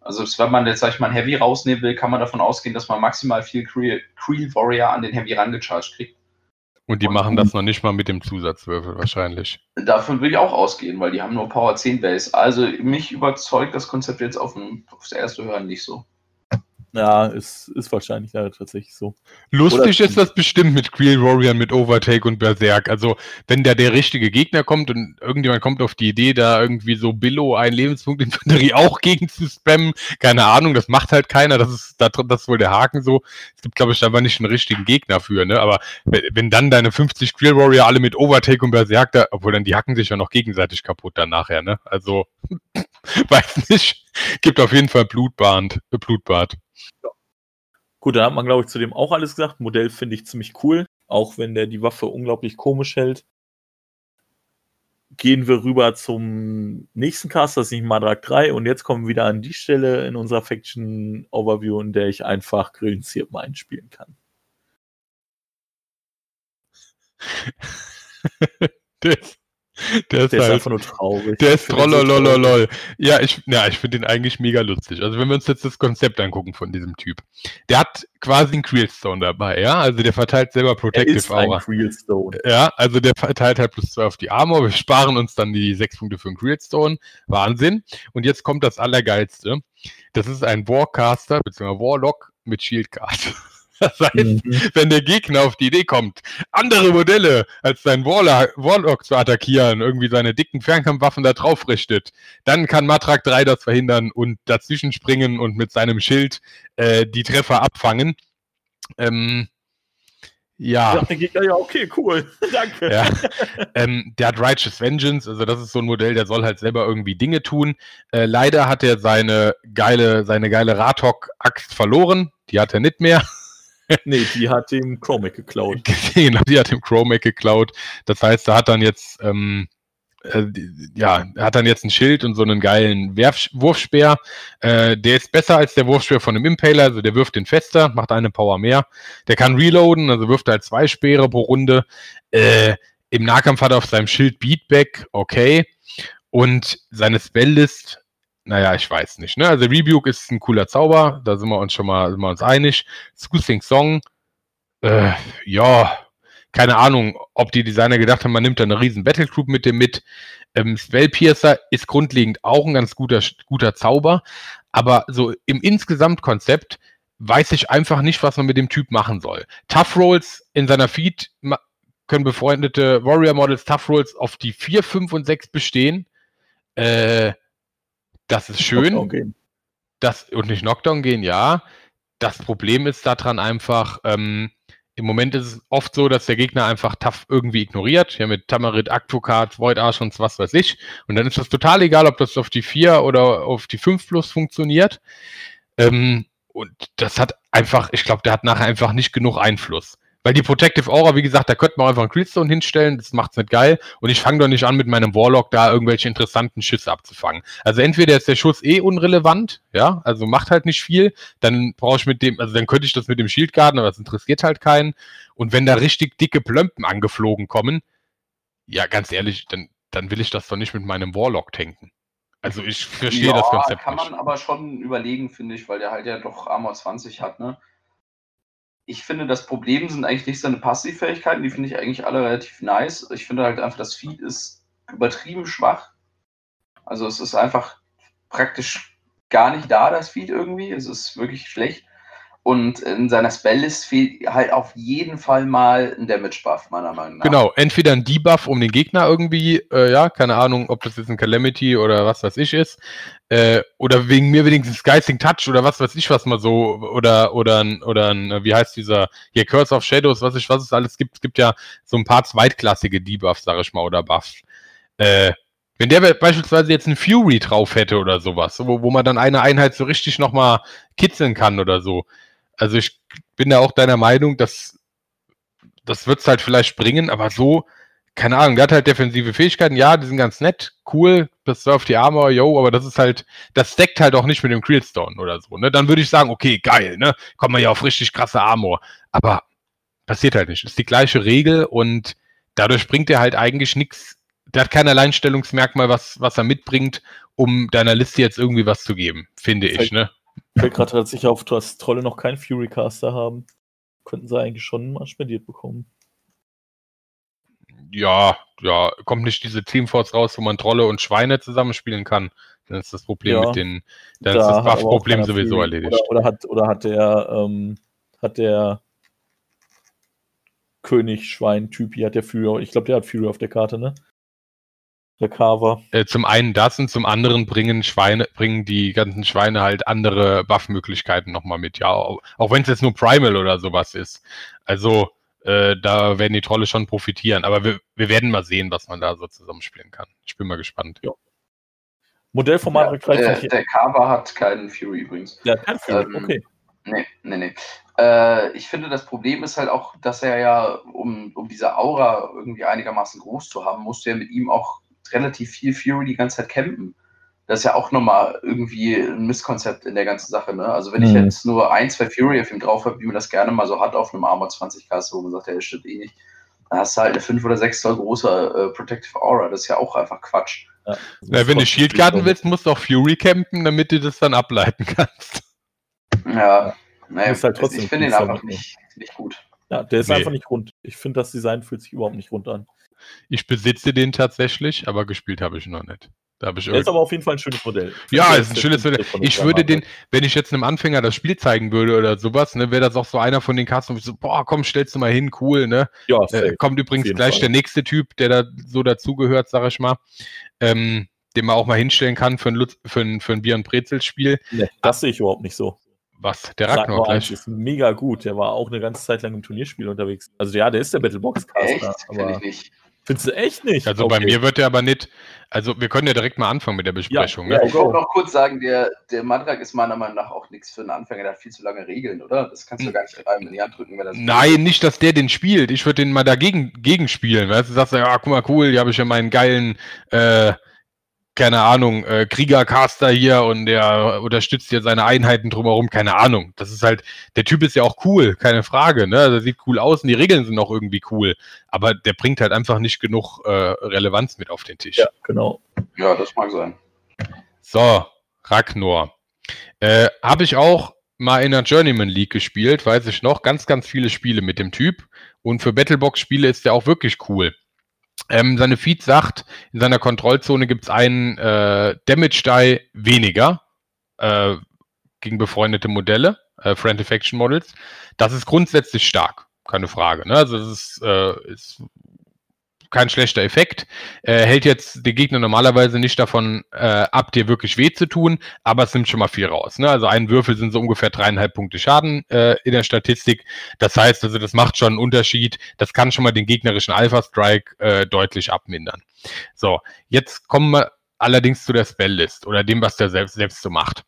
Also wenn man jetzt, sag ich mal, ein Heavy rausnehmen will, kann man davon ausgehen, dass man maximal viel Cree, Cree Warrior an den Heavy rangecharged kriegt. Und die und, machen das noch nicht mal mit dem Zusatzwürfel wahrscheinlich. Davon will ich auch ausgehen, weil die haben nur Power 10 Base. Also mich überzeugt das Konzept jetzt auf dem, aufs erste Hören nicht so. Ja, ist, ist wahrscheinlich ja, tatsächlich so. Lustig Oder ist das bestimmt mit Creel Warrior, mit Overtake und Berserk. Also, wenn da der richtige Gegner kommt und irgendjemand kommt auf die Idee, da irgendwie so Billo ein Lebenspunkt Infanterie [LAUGHS] auch gegen zu spammen, keine Ahnung, das macht halt keiner. Das ist, das, ist wohl der Haken so. Es gibt, glaube ich, aber nicht einen richtigen Gegner für, ne? Aber wenn dann deine 50 Creel Warrior alle mit Overtake und Berserk da, obwohl dann die hacken sich ja noch gegenseitig kaputt dann nachher, ne? Also, [LAUGHS] weiß nicht. Gibt auf jeden Fall Blutbad. Blutbad. Ja. Gut, da hat man, glaube ich, zu dem auch alles gesagt. Modell finde ich ziemlich cool, auch wenn der die Waffe unglaublich komisch hält. Gehen wir rüber zum nächsten Cast, das ist nicht Madrak 3. Und jetzt kommen wir wieder an die Stelle in unserer Faction Overview, in der ich einfach Grillenzirpen einspielen kann. [LAUGHS] das, der ist, der halt, einfach nur traurig. Der ist trollolololol. Ja, ich, ja, ich finde den eigentlich mega lustig. Also wenn wir uns jetzt das Konzept angucken von diesem Typ. Der hat quasi einen Creelstone dabei, ja. Also der verteilt selber Protective er ist Aura. Ein Creelstone. Ja, also der verteilt halt plus zwei auf die Armor. Wir sparen uns dann die sechs Punkte für einen Creelstone. Wahnsinn. Und jetzt kommt das Allergeilste. Das ist ein Warcaster bzw. Warlock mit Shieldcard. [LAUGHS] Das heißt, mhm. wenn der Gegner auf die Idee kommt, andere Modelle als sein Warlock, Warlock zu attackieren, irgendwie seine dicken Fernkampfwaffen da drauf richtet, dann kann Matrak 3 das verhindern und dazwischen springen und mit seinem Schild äh, die Treffer abfangen. Ähm, ja. Ja, der Gegner, ja, okay, cool. [LAUGHS] Danke. Ja. Ähm, der hat Righteous Vengeance, also das ist so ein Modell, der soll halt selber irgendwie Dinge tun. Äh, leider hat er seine geile, seine geile Ratok-Axt verloren. Die hat er nicht mehr. [LAUGHS] nee, die hat dem Chromac geklaut. [LAUGHS] genau, die hat dem Chromac geklaut. Das heißt, er hat dann jetzt, ähm, äh, ja, hat dann jetzt ein Schild und so einen geilen Werf Wurfspeer. Äh, der ist besser als der Wurfspeer von dem Impaler, also der wirft den fester, macht eine Power mehr. Der kann reloaden, also wirft halt zwei Speere pro Runde. Äh, Im Nahkampf hat er auf seinem Schild Beatback, okay. Und seine Spelllist naja, ich weiß nicht. Ne? Also Rebuke ist ein cooler Zauber, da sind wir uns schon mal, sind wir uns einig. Soothing Song, äh, ja, keine Ahnung, ob die Designer gedacht haben, man nimmt da eine riesen Battlegroup mit dem mit. Ähm, Spellpiercer ist grundlegend auch ein ganz guter, guter Zauber, aber so im Insgesamtkonzept weiß ich einfach nicht, was man mit dem Typ machen soll. Tough Rolls in seiner Feed können befreundete Warrior Models Tough Rolls auf die 4, 5 und 6 bestehen. Äh, das ist schön. Das, und nicht Knockdown gehen, ja. Das Problem ist daran einfach, ähm, im Moment ist es oft so, dass der Gegner einfach tough irgendwie ignoriert. Ja, mit Tamarit, Aktokat, Void Arch und was weiß ich. Und dann ist das total egal, ob das auf die 4 oder auf die 5 plus funktioniert. Ähm, und das hat einfach, ich glaube, der hat nachher einfach nicht genug Einfluss. Weil die Protective Aura, wie gesagt, da könnte man einfach einen Creedstone hinstellen, das macht's nicht geil. Und ich fange doch nicht an, mit meinem Warlock da irgendwelche interessanten Schüsse abzufangen. Also entweder ist der Schuss eh unrelevant, ja, also macht halt nicht viel, dann brauche ich mit dem, also dann könnte ich das mit dem Shield Garden, aber das interessiert halt keinen. Und wenn da richtig dicke Plömpen angeflogen kommen, ja, ganz ehrlich, dann, dann will ich das doch nicht mit meinem Warlock tanken. Also ich verstehe ja, das Konzept kann man nicht. aber schon überlegen, finde ich, weil der halt ja doch Armor 20 hat, ne? Ich finde, das Problem sind eigentlich nicht seine Passivfähigkeiten, die finde ich eigentlich alle relativ nice. Ich finde halt einfach, das Feed ist übertrieben schwach. Also es ist einfach praktisch gar nicht da, das Feed irgendwie. Es ist wirklich schlecht. Und in seiner Spelllist fehlt halt auf jeden Fall mal ein Damage-Buff, meiner Meinung nach. Genau, entweder ein Debuff, um den Gegner irgendwie, äh, ja, keine Ahnung, ob das jetzt ein Calamity oder was weiß ich ist, äh, oder wegen mir wenigstens Geisting Touch oder was weiß ich was mal so, oder, oder, oder ein, wie heißt dieser, hier, Curse of Shadows, was ich, was es alles gibt, es gibt ja so ein paar zweitklassige Debuffs, sag ich mal, oder Buffs. Äh, wenn der beispielsweise jetzt einen Fury drauf hätte oder sowas, wo, wo man dann eine Einheit so richtig nochmal kitzeln kann oder so, also ich bin da auch deiner Meinung, dass das wird es halt vielleicht bringen, aber so, keine Ahnung, der hat halt defensive Fähigkeiten, ja, die sind ganz nett, cool, das auf die Armor, yo, aber das ist halt, das deckt halt auch nicht mit dem Creelstone oder so, ne? Dann würde ich sagen, okay, geil, ne? Kommen wir ja auf richtig krasse Armor. Aber passiert halt nicht. Ist die gleiche Regel und dadurch bringt er halt eigentlich nichts. Der hat kein Alleinstellungsmerkmal, was, was er mitbringt, um deiner Liste jetzt irgendwie was zu geben, finde ich, ne? Ich fällt gerade sicher auf, dass Trolle noch keinen Fury-Caster haben. Könnten sie eigentlich schon mal spendiert bekommen. Ja, ja, kommt nicht diese Teamforce raus, wo man Trolle und Schweine zusammenspielen kann. Dann ist das Problem ja, mit den, dann da ist das Buff-Problem sowieso Fury. erledigt. Oder, oder, hat, oder hat der, ähm, hat der König Schwein-Typi, hat der Fury, ich glaube, der hat Fury auf der Karte, ne? Der Carver. Äh, zum einen das und zum anderen bringen Schweine, bringen die ganzen Schweine halt andere Buff-Möglichkeiten nochmal mit, ja. Auch, auch wenn es jetzt nur Primal oder sowas ist. Also, äh, da werden die Trolle schon profitieren. Aber wir, wir werden mal sehen, was man da so zusammenspielen kann. Ich bin mal gespannt. Ja. Modellformat ja, äh, Der Carver hat keinen Fury übrigens. Ja, kein Fury, ähm, okay. Nee, nee, nee. Äh, ich finde, das Problem ist halt auch, dass er ja, um, um diese Aura irgendwie einigermaßen groß zu haben, musste er mit ihm auch relativ viel Fury die ganze Zeit campen. Das ist ja auch nochmal irgendwie ein Misskonzept in der ganzen Sache. Ne? Also wenn mhm. ich jetzt nur ein, zwei Fury auf ihm drauf habe, wie man das gerne mal so hat auf einem Armor 20k, wo man sagt, ja, das stimmt eh nicht, dann hast du halt eine 5 oder 6 Zoll große äh, Protective Aura. Das ist ja auch einfach Quatsch. Ja, Na, wenn du Shieldgarden willst, musst du auch Fury campen, damit du das dann ableiten kannst. Ja, naja, halt ich finde ihn einfach nicht, nicht gut. Ja, der ist nee. einfach nicht rund. Ich finde, das Design fühlt sich überhaupt nicht rund an. Ich besitze den tatsächlich, aber gespielt habe ich noch nicht. Da habe ich ist aber auf jeden Fall ein schönes Modell. Ja, ist ein schönes Modell. Ich würde den, wenn ich jetzt einem Anfänger das Spiel zeigen würde oder sowas, ne, wäre das auch so einer von den Casten, wo ich so, boah, komm, stellst du mal hin, cool, ne? Ja, äh, kommt übrigens gleich Fall. der nächste Typ, der da so dazugehört, sag ich mal. Ähm, den man auch mal hinstellen kann für ein, Lutz, für ein, für ein Bier- und Brezelspiel. Nee, das sehe ich überhaupt nicht so. Was? Der Ragnar gleich? ist mega gut. Der war auch eine ganze Zeit lang im Turnierspiel unterwegs. Also ja, der ist der Battlebox-Caster. Aber ich nicht. Findest du echt nicht? Also okay. bei mir wird der aber nicht. Also wir können ja direkt mal anfangen mit der Besprechung. Ja, ne? ja ich wollte noch kurz sagen, der, der Madrak ist meiner Meinung nach auch nichts für einen Anfänger, der hat viel zu lange Regeln, oder? Das kannst du gar nicht einem in die Hand drücken, wenn das. Nein, spielt. nicht, dass der den spielt. Ich würde den mal dagegen gegen spielen. Weißt du, sagst ja, guck mal, cool, hier habe ich ja meinen geilen äh, keine Ahnung, äh, Kriegercaster hier und der unterstützt hier seine Einheiten drumherum, keine Ahnung. Das ist halt, der Typ ist ja auch cool, keine Frage, ne? Also sieht cool aus und die Regeln sind auch irgendwie cool. Aber der bringt halt einfach nicht genug äh, Relevanz mit auf den Tisch. Ja, genau. Ja, das mag sein. So, Ragnar. Äh, Habe ich auch mal in der Journeyman League gespielt, weiß ich noch, ganz, ganz viele Spiele mit dem Typ. Und für Battlebox-Spiele ist der auch wirklich cool. Ähm, seine Feed sagt, in seiner Kontrollzone gibt es einen äh, Damage-Die weniger äh, gegen befreundete Modelle, äh, Friend Affection Models. Das ist grundsätzlich stark, keine Frage. Ne? Also das ist, äh, ist kein schlechter Effekt. Äh, hält jetzt den Gegner normalerweise nicht davon äh, ab, dir wirklich weh zu tun, aber es nimmt schon mal viel raus. Ne? Also ein Würfel sind so ungefähr dreieinhalb Punkte Schaden äh, in der Statistik. Das heißt also, das macht schon einen Unterschied. Das kann schon mal den gegnerischen Alpha-Strike äh, deutlich abmindern. So, jetzt kommen wir allerdings zu der Spell-List oder dem, was der selbst, selbst so macht.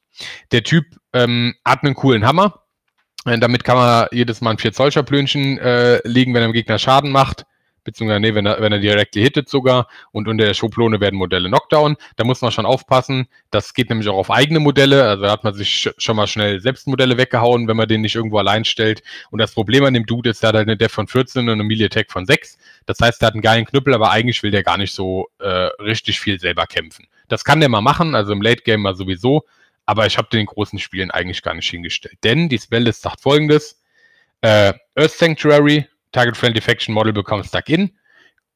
Der Typ ähm, hat einen coolen Hammer. Äh, damit kann man jedes Mal ein 4 Zoll Schablönchen äh, legen, wenn er dem Gegner Schaden macht beziehungsweise nee, wenn er, wenn er directly hittet sogar und unter der Schublone werden Modelle Knockdown. Da muss man schon aufpassen. Das geht nämlich auch auf eigene Modelle. Also hat man sich schon mal schnell selbst Modelle weggehauen, wenn man den nicht irgendwo allein stellt. Und das Problem an dem Dude ist, der hat halt eine Def von 14 und eine Melee Attack von 6. Das heißt, der hat einen geilen Knüppel, aber eigentlich will der gar nicht so äh, richtig viel selber kämpfen. Das kann der mal machen, also im Late Game mal sowieso. Aber ich habe den großen Spielen eigentlich gar nicht hingestellt. Denn die Spelllist sagt folgendes. Äh, Earth Sanctuary, Target-Friendly Faction Model bekommt Stuck-In.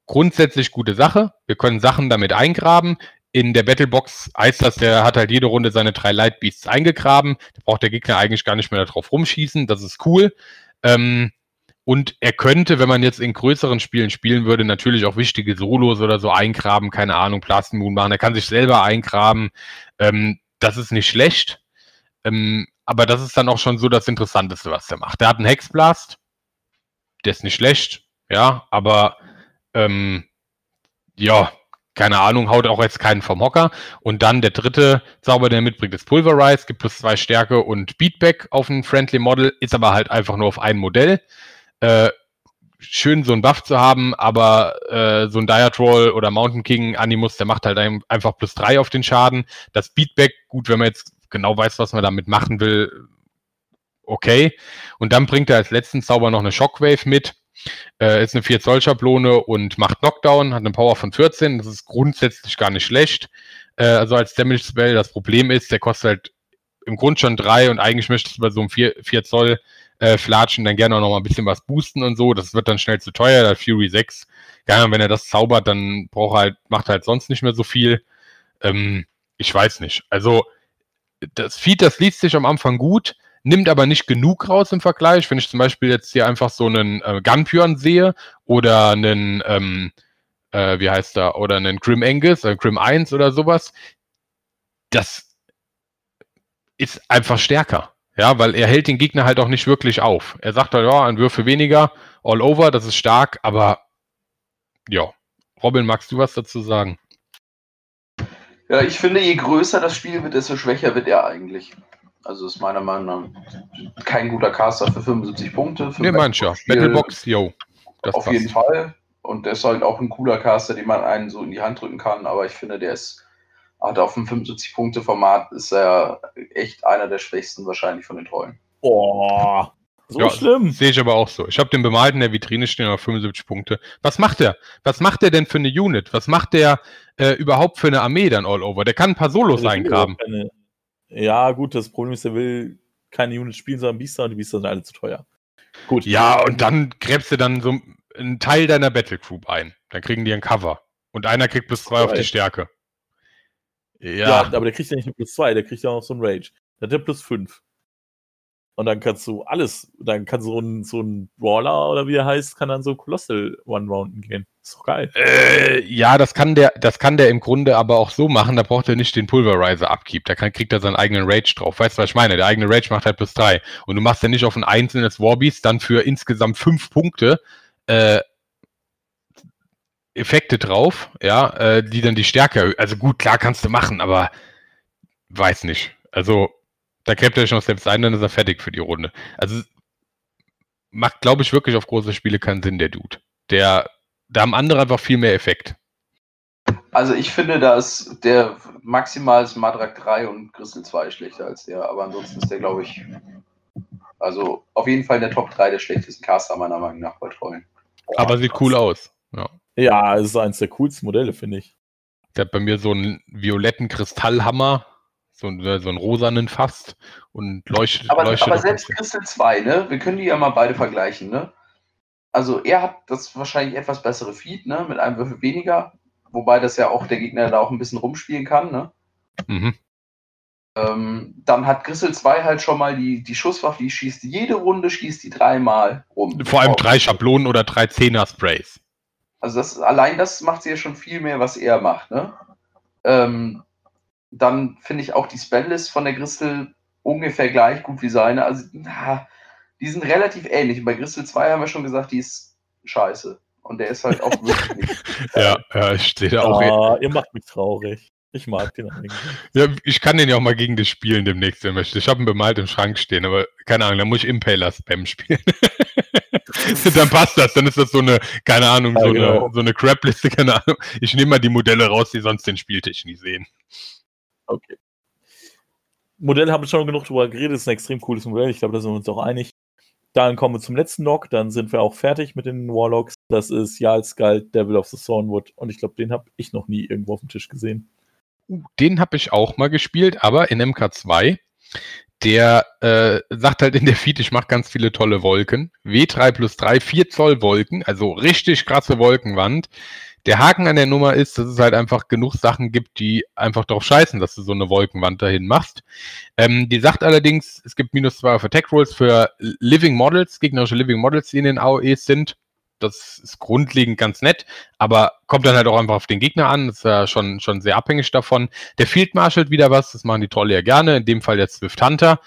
Grundsätzlich gute Sache. Wir können Sachen damit eingraben. In der Battlebox heißt das, der hat halt jede Runde seine drei Light Beasts eingegraben. Da braucht der Gegner eigentlich gar nicht mehr darauf rumschießen. Das ist cool. Ähm, und er könnte, wenn man jetzt in größeren Spielen spielen würde, natürlich auch wichtige Solos oder so eingraben, keine Ahnung, Blast Moon machen. Er kann sich selber eingraben. Ähm, das ist nicht schlecht. Ähm, aber das ist dann auch schon so das Interessanteste, was er macht. Der hat einen Hexblast der ist nicht schlecht, ja, aber ähm, ja, keine Ahnung, haut auch jetzt keinen vom Hocker. Und dann der dritte Zauber, der mitbringt, ist Pulverize, gibt plus zwei Stärke und Beatback auf ein Friendly Model, ist aber halt einfach nur auf ein Modell. Äh, schön, so einen Buff zu haben, aber äh, so ein Diatroll oder Mountain King Animus, der macht halt einfach plus drei auf den Schaden. Das Beatback, gut, wenn man jetzt genau weiß, was man damit machen will, okay. Und dann bringt er als letzten Zauber noch eine Shockwave mit. Äh, ist eine 4 Zoll Schablone und macht Knockdown, hat eine Power von 14. Das ist grundsätzlich gar nicht schlecht. Äh, also als Damage Spell. Das Problem ist, der kostet halt im Grund schon 3 und eigentlich möchtest du bei so einem 4, 4 Zoll äh, Flatschen dann gerne auch noch mal ein bisschen was boosten und so. Das wird dann schnell zu teuer. Der Fury 6, ja, wenn er das zaubert, dann braucht er halt, macht er halt sonst nicht mehr so viel. Ähm, ich weiß nicht. Also das Feed, das liest sich am Anfang gut, nimmt aber nicht genug raus im Vergleich. Wenn ich zum Beispiel jetzt hier einfach so einen äh, Gunpyren sehe oder einen, ähm, äh, wie heißt der, oder einen Grim Angus, äh, Grim 1 oder sowas, das ist einfach stärker. Ja, weil er hält den Gegner halt auch nicht wirklich auf. Er sagt halt, ja, ein Würfe weniger, all over, das ist stark, aber ja. Robin, magst du was dazu sagen? Ja, ich finde, je größer das Spiel wird, desto schwächer wird er eigentlich. Also ist meiner Meinung nach kein guter Caster für 75 Punkte. Für nee, meinst ja. Battlebox, yo. auf passt. jeden Fall. Und der ist halt auch ein cooler Caster, den man einen so in die Hand drücken kann. Aber ich finde, der ist hat auf dem 75-Punkte-Format ist er echt einer der schwächsten wahrscheinlich von den Trollen. Boah. So ja, schlimm. Sehe ich aber auch so. Ich habe den bemalt in der Vitrine stehen auf 75 Punkte. Was macht der? Was macht der denn für eine Unit? Was macht der äh, überhaupt für eine Armee dann all over? Der kann ein paar Solos eingraben. Keine... Ja, gut, das Problem ist, er will keine Unit spielen, sondern Biester und die Biester sind alle zu teuer. Gut. Ja, und dann gräbst du dann so einen Teil deiner Battlegroup ein. Dann kriegen die ein Cover. Und einer kriegt bis zwei auf die Stärke. Ja. ja. aber der kriegt ja nicht nur plus zwei, der kriegt ja auch noch so ein Rage. Der hat ja plus fünf. Und dann kannst du alles, dann kann so ein, so ein Brawler oder wie er heißt, kann dann so Colossal One-Rounden gehen. Ist doch geil. Äh, ja, das kann der, das kann der im Grunde aber auch so machen, da braucht er nicht den Pulverizer Upkeep. Da kann, kriegt er seinen eigenen Rage drauf. Weißt du, was ich meine? Der eigene Rage macht halt plus drei. Und du machst ja nicht auf ein einzelnes Warbeast dann für insgesamt fünf Punkte äh, Effekte drauf, ja, äh, die dann die Stärke, also gut, klar kannst du machen, aber weiß nicht. Also da kämpft er schon selbst ein, dann ist er fertig für die Runde. Also macht, glaube ich, wirklich auf große Spiele keinen Sinn, der Dude. Der, da haben andere einfach viel mehr Effekt. Also ich finde, dass der maximal ist Madrak 3 und Crystal 2 schlechter als der, aber ansonsten ist der, glaube ich, also auf jeden Fall in der Top 3 der schlechtesten Caster meiner Meinung nach bei Trollen. aber sieht cool aus. Ja, ja es ist eines der coolsten Modelle, finde ich. Der hat bei mir so einen violetten Kristallhammer so, so einen rosanen fast und leuchtet. Aber, leuchtet aber selbst Crystal 2, ne? Wir können die ja mal beide vergleichen, ne? Also er hat das wahrscheinlich etwas bessere Feed, ne? Mit einem Würfel weniger. Wobei das ja auch der Gegner da auch ein bisschen rumspielen kann, ne? Mhm. Ähm, dann hat Grisel 2 halt schon mal die, die Schusswaffe, die schießt jede Runde, schießt die dreimal rum. Vor allem drei Schablonen oder drei Zehner-Sprays. Also das, allein das macht sie ja schon viel mehr, was er macht, ne? Ähm, dann finde ich auch die Spelllist von der Gristel ungefähr gleich gut wie seine. Also, na, die sind relativ ähnlich. bei Gristel 2 haben wir schon gesagt, die ist scheiße. Und der ist halt auch wirklich [LAUGHS] nicht. ja, ja, ich stehe da auch. Ah, ihr macht mich traurig. Ich mag den eigentlich. Ja, ich kann den ja auch mal gegen das spielen demnächst, wenn möchte. Ich habe ihn bemalt im Schrank stehen, aber keine Ahnung, dann muss ich Impaler Spam spielen. [LAUGHS] dann passt das, dann ist das so eine, keine Ahnung, ja, so, genau. eine, so eine Crap-Liste, keine Ahnung. Ich nehme mal die Modelle raus, die sonst den Spieltisch nie sehen. Okay. Modell haben wir schon genug drüber geredet, ist ein extrem cooles Modell. Ich glaube, da sind wir uns auch einig. Dann kommen wir zum letzten Knock, dann sind wir auch fertig mit den Warlocks. Das ist Jarlskald, Devil of the Thornwood. Und ich glaube, den habe ich noch nie irgendwo auf dem Tisch gesehen. Uh, den habe ich auch mal gespielt, aber in MK2. Der äh, sagt halt in der Feed, ich mache ganz viele tolle Wolken. W3 plus 3, 4 Zoll Wolken, also richtig krasse Wolkenwand. Der Haken an der Nummer ist, dass es halt einfach genug Sachen gibt, die einfach darauf scheißen, dass du so eine Wolkenwand dahin machst. Ähm, die sagt allerdings, es gibt minus zwei auf Attack Rolls für Living Models, gegnerische Living Models, die in den AOEs sind. Das ist grundlegend ganz nett, aber kommt dann halt auch einfach auf den Gegner an. Das ist ja schon, schon sehr abhängig davon. Der Field Marshal wieder was, das machen die Trolle ja gerne, in dem Fall der Swift Hunter.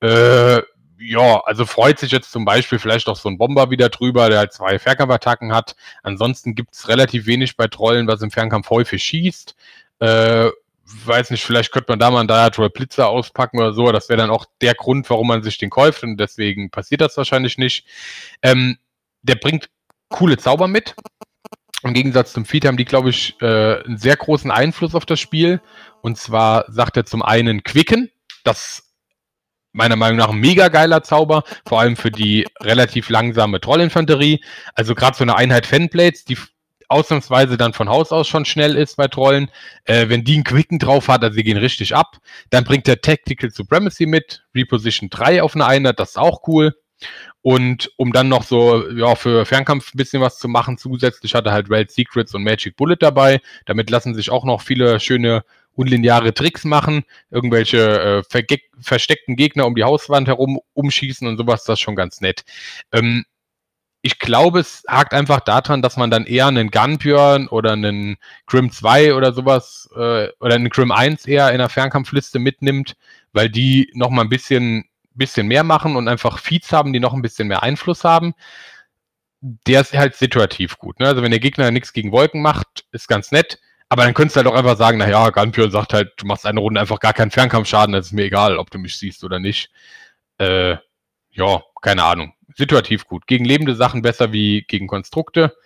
Äh, ja, also freut sich jetzt zum Beispiel vielleicht auch so ein Bomber wieder drüber, der halt zwei Fernkampfattacken hat. Ansonsten gibt es relativ wenig bei Trollen, was im Fernkampf häufig schießt. Äh, weiß nicht, vielleicht könnte man da mal einen Diatroll Blitzer auspacken oder so. Das wäre dann auch der Grund, warum man sich den kauft und deswegen passiert das wahrscheinlich nicht. Ähm, der bringt coole Zauber mit. Im Gegensatz zum Feed haben die, glaube ich, äh, einen sehr großen Einfluss auf das Spiel. Und zwar sagt er zum einen Quicken. Das meiner Meinung nach ein mega geiler Zauber, vor allem für die relativ langsame Trollinfanterie. Also gerade so eine Einheit Fanblades, die ausnahmsweise dann von Haus aus schon schnell ist bei Trollen. Äh, wenn die einen Quicken drauf hat, also sie gehen richtig ab, dann bringt der Tactical Supremacy mit, Reposition 3 auf eine Einheit, das ist auch cool. Und um dann noch so, ja, für Fernkampf ein bisschen was zu machen, zusätzlich hatte halt Raid Secrets und Magic Bullet dabei. Damit lassen sich auch noch viele schöne unlineare Tricks machen, irgendwelche äh, versteckten Gegner um die Hauswand herum umschießen und sowas, das ist schon ganz nett. Ähm, ich glaube, es hakt einfach daran, dass man dann eher einen Gunbjörn oder einen Grim 2 oder sowas äh, oder einen Grim 1 eher in der Fernkampfliste mitnimmt, weil die noch mal ein bisschen, bisschen mehr machen und einfach Feeds haben, die noch ein bisschen mehr Einfluss haben. Der ist halt situativ gut. Ne? Also wenn der Gegner nichts gegen Wolken macht, ist ganz nett. Aber dann könntest du halt auch einfach sagen, naja, Gunpure sagt halt, du machst eine Runde einfach gar keinen Fernkampfschaden, das ist mir egal, ob du mich siehst oder nicht. Äh, ja, keine Ahnung situativ gut. Gegen lebende Sachen besser wie gegen Konstrukte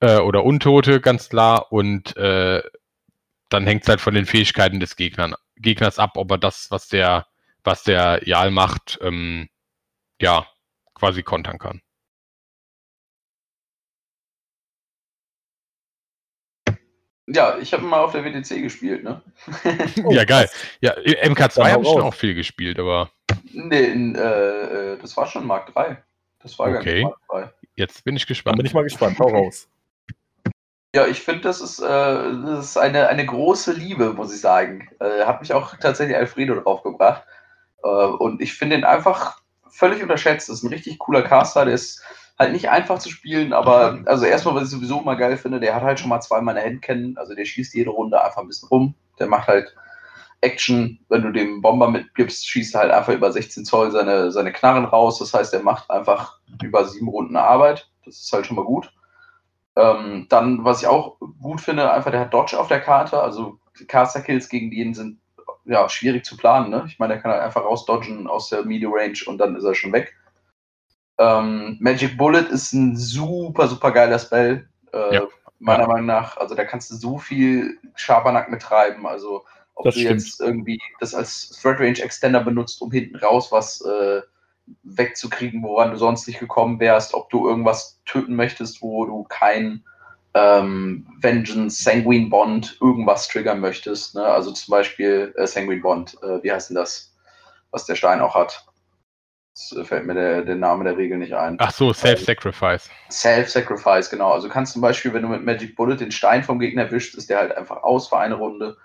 äh, oder Untote, ganz klar. Und äh, dann hängt es halt von den Fähigkeiten des Gegnern, Gegners ab, ob er das, was der, was der Jal macht, ähm, ja, quasi kontern kann. Ja, ich habe mal auf der WTC gespielt, ne? [LAUGHS] ja, geil. Ja, MK2 habe ich schon auch viel gespielt, aber. Nee, in, äh, äh das war schon Mark 3. Das war okay. ganz Jetzt bin ich gespannt. Dann bin ich mal gespannt. Hau raus. [LAUGHS] Ja, ich finde, das ist, äh, das ist eine, eine große Liebe, muss ich sagen. Äh, hat mich auch tatsächlich Alfredo draufgebracht. Äh, und ich finde ihn einfach völlig unterschätzt. Das ist ein richtig cooler Caster, der ist halt nicht einfach zu spielen, aber also erstmal, was ich sowieso immer geil finde, der hat halt schon mal zweimal eine Handkennen, also der schießt jede Runde einfach ein bisschen rum. Der macht halt Action, wenn du dem Bomber mitgibst, schießt er halt einfach über 16 Zoll seine, seine Knarren raus. Das heißt, er macht einfach über sieben Runden Arbeit. Das ist halt schon mal gut. Ähm, dann, was ich auch gut finde, einfach der hat Dodge auf der Karte. Also Caster-Kills gegen den sind ja schwierig zu planen. Ne? Ich meine, er kann halt einfach rausdodgen aus der Media Range und dann ist er schon weg. Ähm, Magic Bullet ist ein super, super geiler Spell. Äh, ja. Meiner Meinung nach. Also da kannst du so viel Schabernack mittreiben. Also ob das du stimmt. jetzt irgendwie das als Thread Range Extender benutzt, um hinten raus was äh, wegzukriegen, woran du sonst nicht gekommen wärst, ob du irgendwas töten möchtest, wo du kein ähm, Vengeance, Sanguine Bond, irgendwas triggern möchtest. Ne? Also zum Beispiel äh, Sanguine Bond, äh, wie heißt denn das, was der Stein auch hat? Jetzt fällt mir der, der Name der Regel nicht ein. Ach so, Self-Sacrifice. Self-Sacrifice, genau. Also du kannst zum Beispiel, wenn du mit Magic Bullet den Stein vom Gegner erwischst, ist der halt einfach aus für eine Runde.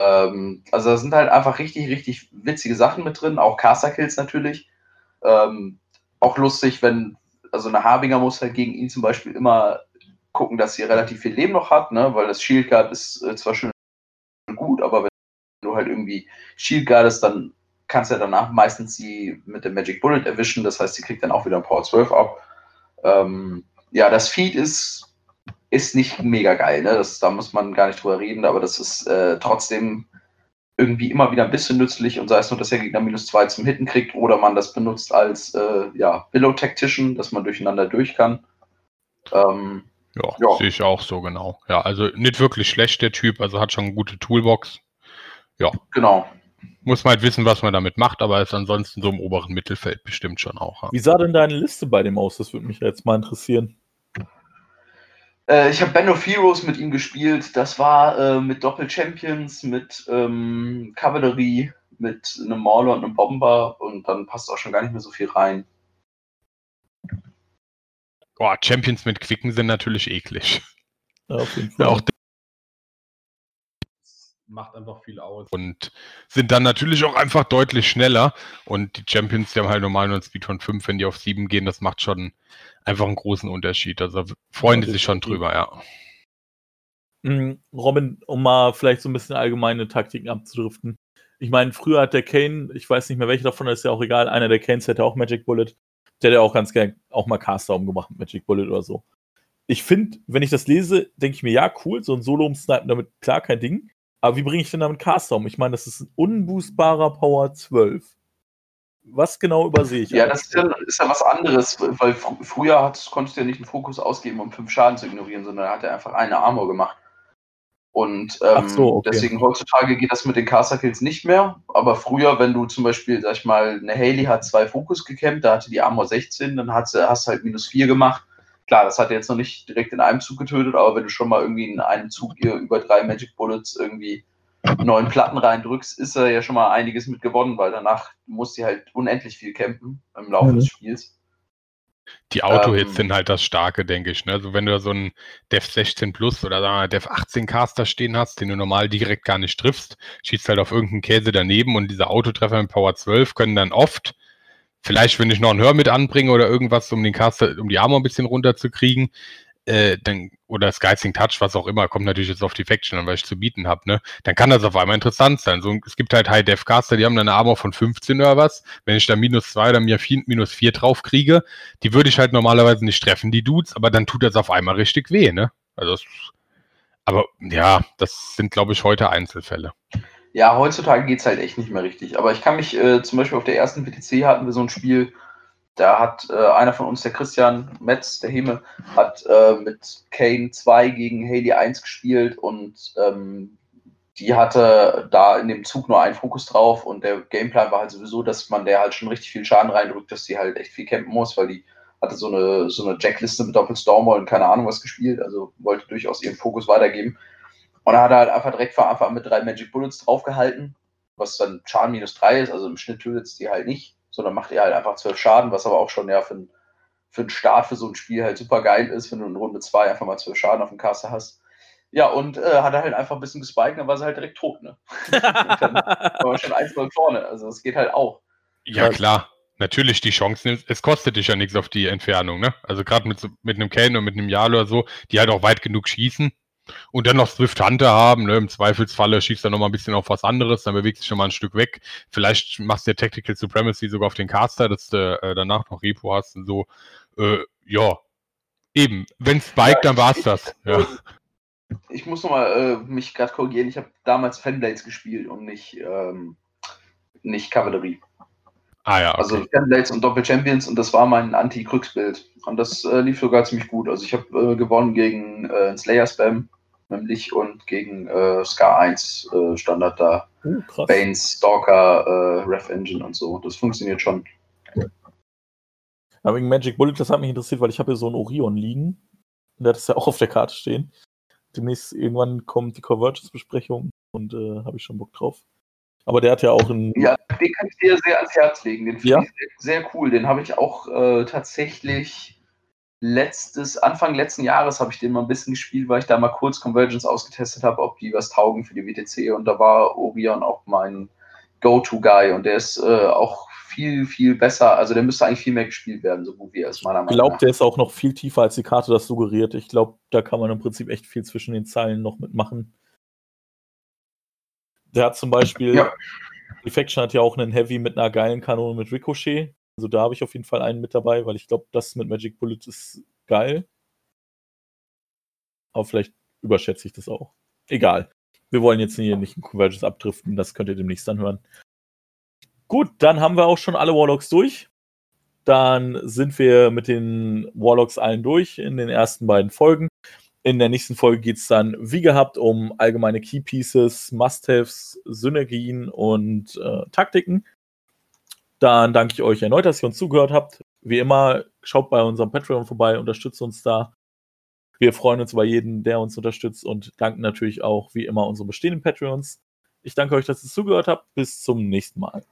Ähm, also da sind halt einfach richtig, richtig witzige Sachen mit drin, auch Caster-Kills natürlich. Ähm, auch lustig, wenn, also eine Harbinger muss halt gegen ihn zum Beispiel immer gucken, dass sie relativ viel Leben noch hat, ne? weil das Shield Guard ist äh, zwar schon gut, aber wenn du halt irgendwie Shield Guardest, dann kannst du ja danach meistens sie mit dem Magic Bullet erwischen, das heißt, sie kriegt dann auch wieder ein Power 12 ab. Ähm, ja, das Feed ist ist nicht mega geil, ne? Das, da muss man gar nicht drüber reden, aber das ist äh, trotzdem irgendwie immer wieder ein bisschen nützlich und sei es nur, dass der Gegner minus zwei zum Hitten kriegt oder man das benutzt als äh, ja, Billow Tactician, dass man durcheinander durch kann. Ähm, ja, ja. sehe ich auch so genau. Ja, also nicht wirklich schlecht der Typ, also hat schon eine gute Toolbox. Ja. Genau. Muss man halt wissen, was man damit macht, aber ist ansonsten so im oberen Mittelfeld bestimmt schon auch. Ja. Wie sah denn deine Liste bei dem aus? Das würde mich jetzt mal interessieren. Äh, ich habe Band of Heroes mit ihm gespielt. Das war äh, mit Doppel-Champions, mit ähm, Kavallerie, mit einem Mauler und einem Bomber und dann passt auch schon gar nicht mehr so viel rein. Boah, Champions mit Quicken sind natürlich eklig. Ja, auf jeden [LAUGHS] Fall. Ja, auch macht einfach viel aus. Und sind dann natürlich auch einfach deutlich schneller. Und die Champions, die haben halt normal nur einen Speed von 5, wenn die auf 7 gehen, das macht schon einfach einen großen Unterschied. Also freuen die sich schon drüber, ja. Mhm, Robin, um mal vielleicht so ein bisschen allgemeine Taktiken abzudriften. Ich meine, früher hat der Kane, ich weiß nicht mehr welcher davon, ist ja auch egal, einer der Kanes hätte auch Magic Bullet. Der hätte auch ganz gerne auch mal Caster umgemacht mit Magic Bullet oder so. Ich finde, wenn ich das lese, denke ich mir, ja, cool, so ein Solo umsnipen damit, klar, kein Ding. Aber wie bringe ich denn damit Caster um? Ich meine, das ist ein unboostbarer Power 12. Was genau übersehe ich? Ja, das ist ja, ist ja was anderes, weil fr früher hat, konntest du ja nicht einen Fokus ausgeben, um fünf Schaden zu ignorieren, sondern er hat er einfach eine Armor gemacht. Und ähm, so, okay. deswegen heutzutage geht das mit den Caster Kills nicht mehr. Aber früher, wenn du zum Beispiel, sag ich mal, eine Haley hat zwei Fokus gekämpft, da hatte die Armor 16, dann hast du halt minus 4 gemacht. Klar, das hat er jetzt noch nicht direkt in einem Zug getötet, aber wenn du schon mal irgendwie in einem Zug hier über drei Magic Bullets irgendwie neun Platten reindrückst, ist er ja schon mal einiges mit gewonnen, weil danach muss sie halt unendlich viel campen im Laufe mhm. des Spiels. Die Auto-Hits ähm, sind halt das Starke, denke ich. Ne? Also wenn du so einen Dev 16 Plus oder sagen Dev 18 Caster stehen hast, den du normal direkt gar nicht triffst, schießt halt auf irgendeinen Käse daneben und diese Autotreffer mit Power 12 können dann oft, vielleicht wenn ich noch einen Hör mit anbringe oder irgendwas, um den Caster, um die Armor ein bisschen runterzukriegen, äh, dann, oder Skysing Touch, was auch immer, kommt natürlich jetzt auf die Faction an, weil ich zu bieten habe, ne? Dann kann das auf einmal interessant sein. So, es gibt halt High-Def-Caster, die haben dann eine Armor von 15 oder was. Wenn ich da minus 2 oder minus 4 drauf kriege, die würde ich halt normalerweise nicht treffen, die Dudes, aber dann tut das auf einmal richtig weh, ne? Also, aber ja, das sind, glaube ich, heute Einzelfälle. Ja, heutzutage geht es halt echt nicht mehr richtig. Aber ich kann mich äh, zum Beispiel auf der ersten PTC hatten wir so ein Spiel, da hat äh, einer von uns, der Christian Metz, der Heme, hat äh, mit Kane 2 gegen Haley 1 gespielt und ähm, die hatte da in dem Zug nur einen Fokus drauf und der Gameplan war halt sowieso, dass man der halt schon richtig viel Schaden reindrückt, dass die halt echt viel campen muss, weil die hatte so eine, so eine Jackliste mit Doppelstormer und keine Ahnung was gespielt, also wollte durchaus ihren Fokus weitergeben. Und da hat er halt einfach direkt von Anfang an mit drei Magic Bullets draufgehalten, was dann Schaden minus 3 ist, also im Schnitt tötet es die halt nicht sondern macht ihr halt einfach zwölf Schaden, was aber auch schon ja für, für einen Start für so ein Spiel halt super geil ist, wenn du in Runde zwei einfach mal zwölf Schaden auf dem Caster hast. Ja, und äh, hat er halt einfach ein bisschen gespiked, dann war sie halt direkt tot, ne? [LAUGHS] dann war schon eins 0 vorne, also es geht halt auch. Ja, klar. Natürlich die Chancen, es kostet dich ja nichts auf die Entfernung, ne? Also gerade mit, mit einem Kane und mit einem Yalo oder so, die halt auch weit genug schießen, und dann noch Swift Hunter haben, ne? im Zweifelsfalle schießt er noch mal ein bisschen auf was anderes, dann bewegt sich schon mal ein Stück weg. Vielleicht machst du ja Tactical Supremacy sogar auf den Caster, dass du äh, danach noch Repo hast und so. Äh, ja, eben. Wenn ja, dann war es das. Ja. Ich muss noch mal äh, mich gerade korrigieren. Ich habe damals Fanblades gespielt und nicht, ähm, nicht Kavallerie. Ah ja. Also okay. Also Fanblades und Doppel Champions und das war mein Anti-Krux-Bild. Und das äh, lief sogar ziemlich gut. Also ich habe äh, gewonnen gegen äh, Slayer-Spam nämlich und gegen äh, Scar 1 äh, Standard da. Uh, Banes, Stalker, äh, Ref Engine und so. Das funktioniert schon. Aber wegen Magic Bullet, das hat mich interessiert, weil ich habe hier so einen Orion liegen. Und der hat es ja auch auf der Karte stehen. Demnächst irgendwann kommt die Convergence-Besprechung und äh, habe ich schon Bock drauf. Aber der hat ja auch einen. Ja, den kann ich dir sehr ans Herz legen. Den finde ja? ich sehr, sehr, cool. Den habe ich auch äh, tatsächlich letztes, Anfang letzten Jahres habe ich den mal ein bisschen gespielt, weil ich da mal kurz Convergence ausgetestet habe, ob die was taugen für die WTC und da war Orion auch mein Go-To-Guy und der ist äh, auch viel, viel besser, also der müsste eigentlich viel mehr gespielt werden, so gut wie er ist, meiner Meinung nach. Ich glaube, der ist auch noch viel tiefer, als die Karte das suggeriert. Ich glaube, da kann man im Prinzip echt viel zwischen den Zeilen noch mitmachen. Der hat zum Beispiel, ja. die Faction hat ja auch einen Heavy mit einer geilen Kanone mit Ricochet. Also da habe ich auf jeden Fall einen mit dabei, weil ich glaube, das mit Magic Bullet ist geil. Aber vielleicht überschätze ich das auch. Egal. Wir wollen jetzt hier nicht ein Convergence abdriften, das könnt ihr demnächst dann hören. Gut, dann haben wir auch schon alle Warlocks durch. Dann sind wir mit den Warlocks allen durch in den ersten beiden Folgen. In der nächsten Folge geht es dann, wie gehabt, um allgemeine Key Pieces, Must-Haves, Synergien und äh, Taktiken. Dann danke ich euch erneut, dass ihr uns zugehört habt. Wie immer, schaut bei unserem Patreon vorbei, unterstützt uns da. Wir freuen uns über jeden, der uns unterstützt und danken natürlich auch wie immer unsere bestehenden Patreons. Ich danke euch, dass ihr zugehört habt. Bis zum nächsten Mal.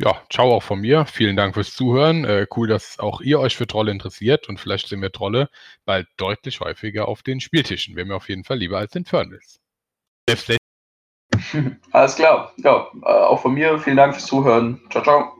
Ja, ciao auch von mir. Vielen Dank fürs Zuhören. Äh, cool, dass auch ihr euch für Trolle interessiert und vielleicht sehen wir Trolle bald deutlich häufiger auf den Spieltischen. Wäre mir auf jeden Fall lieber als Infernals. Alles klar. Ja, äh, auch von mir vielen Dank fürs Zuhören. Ciao, ciao.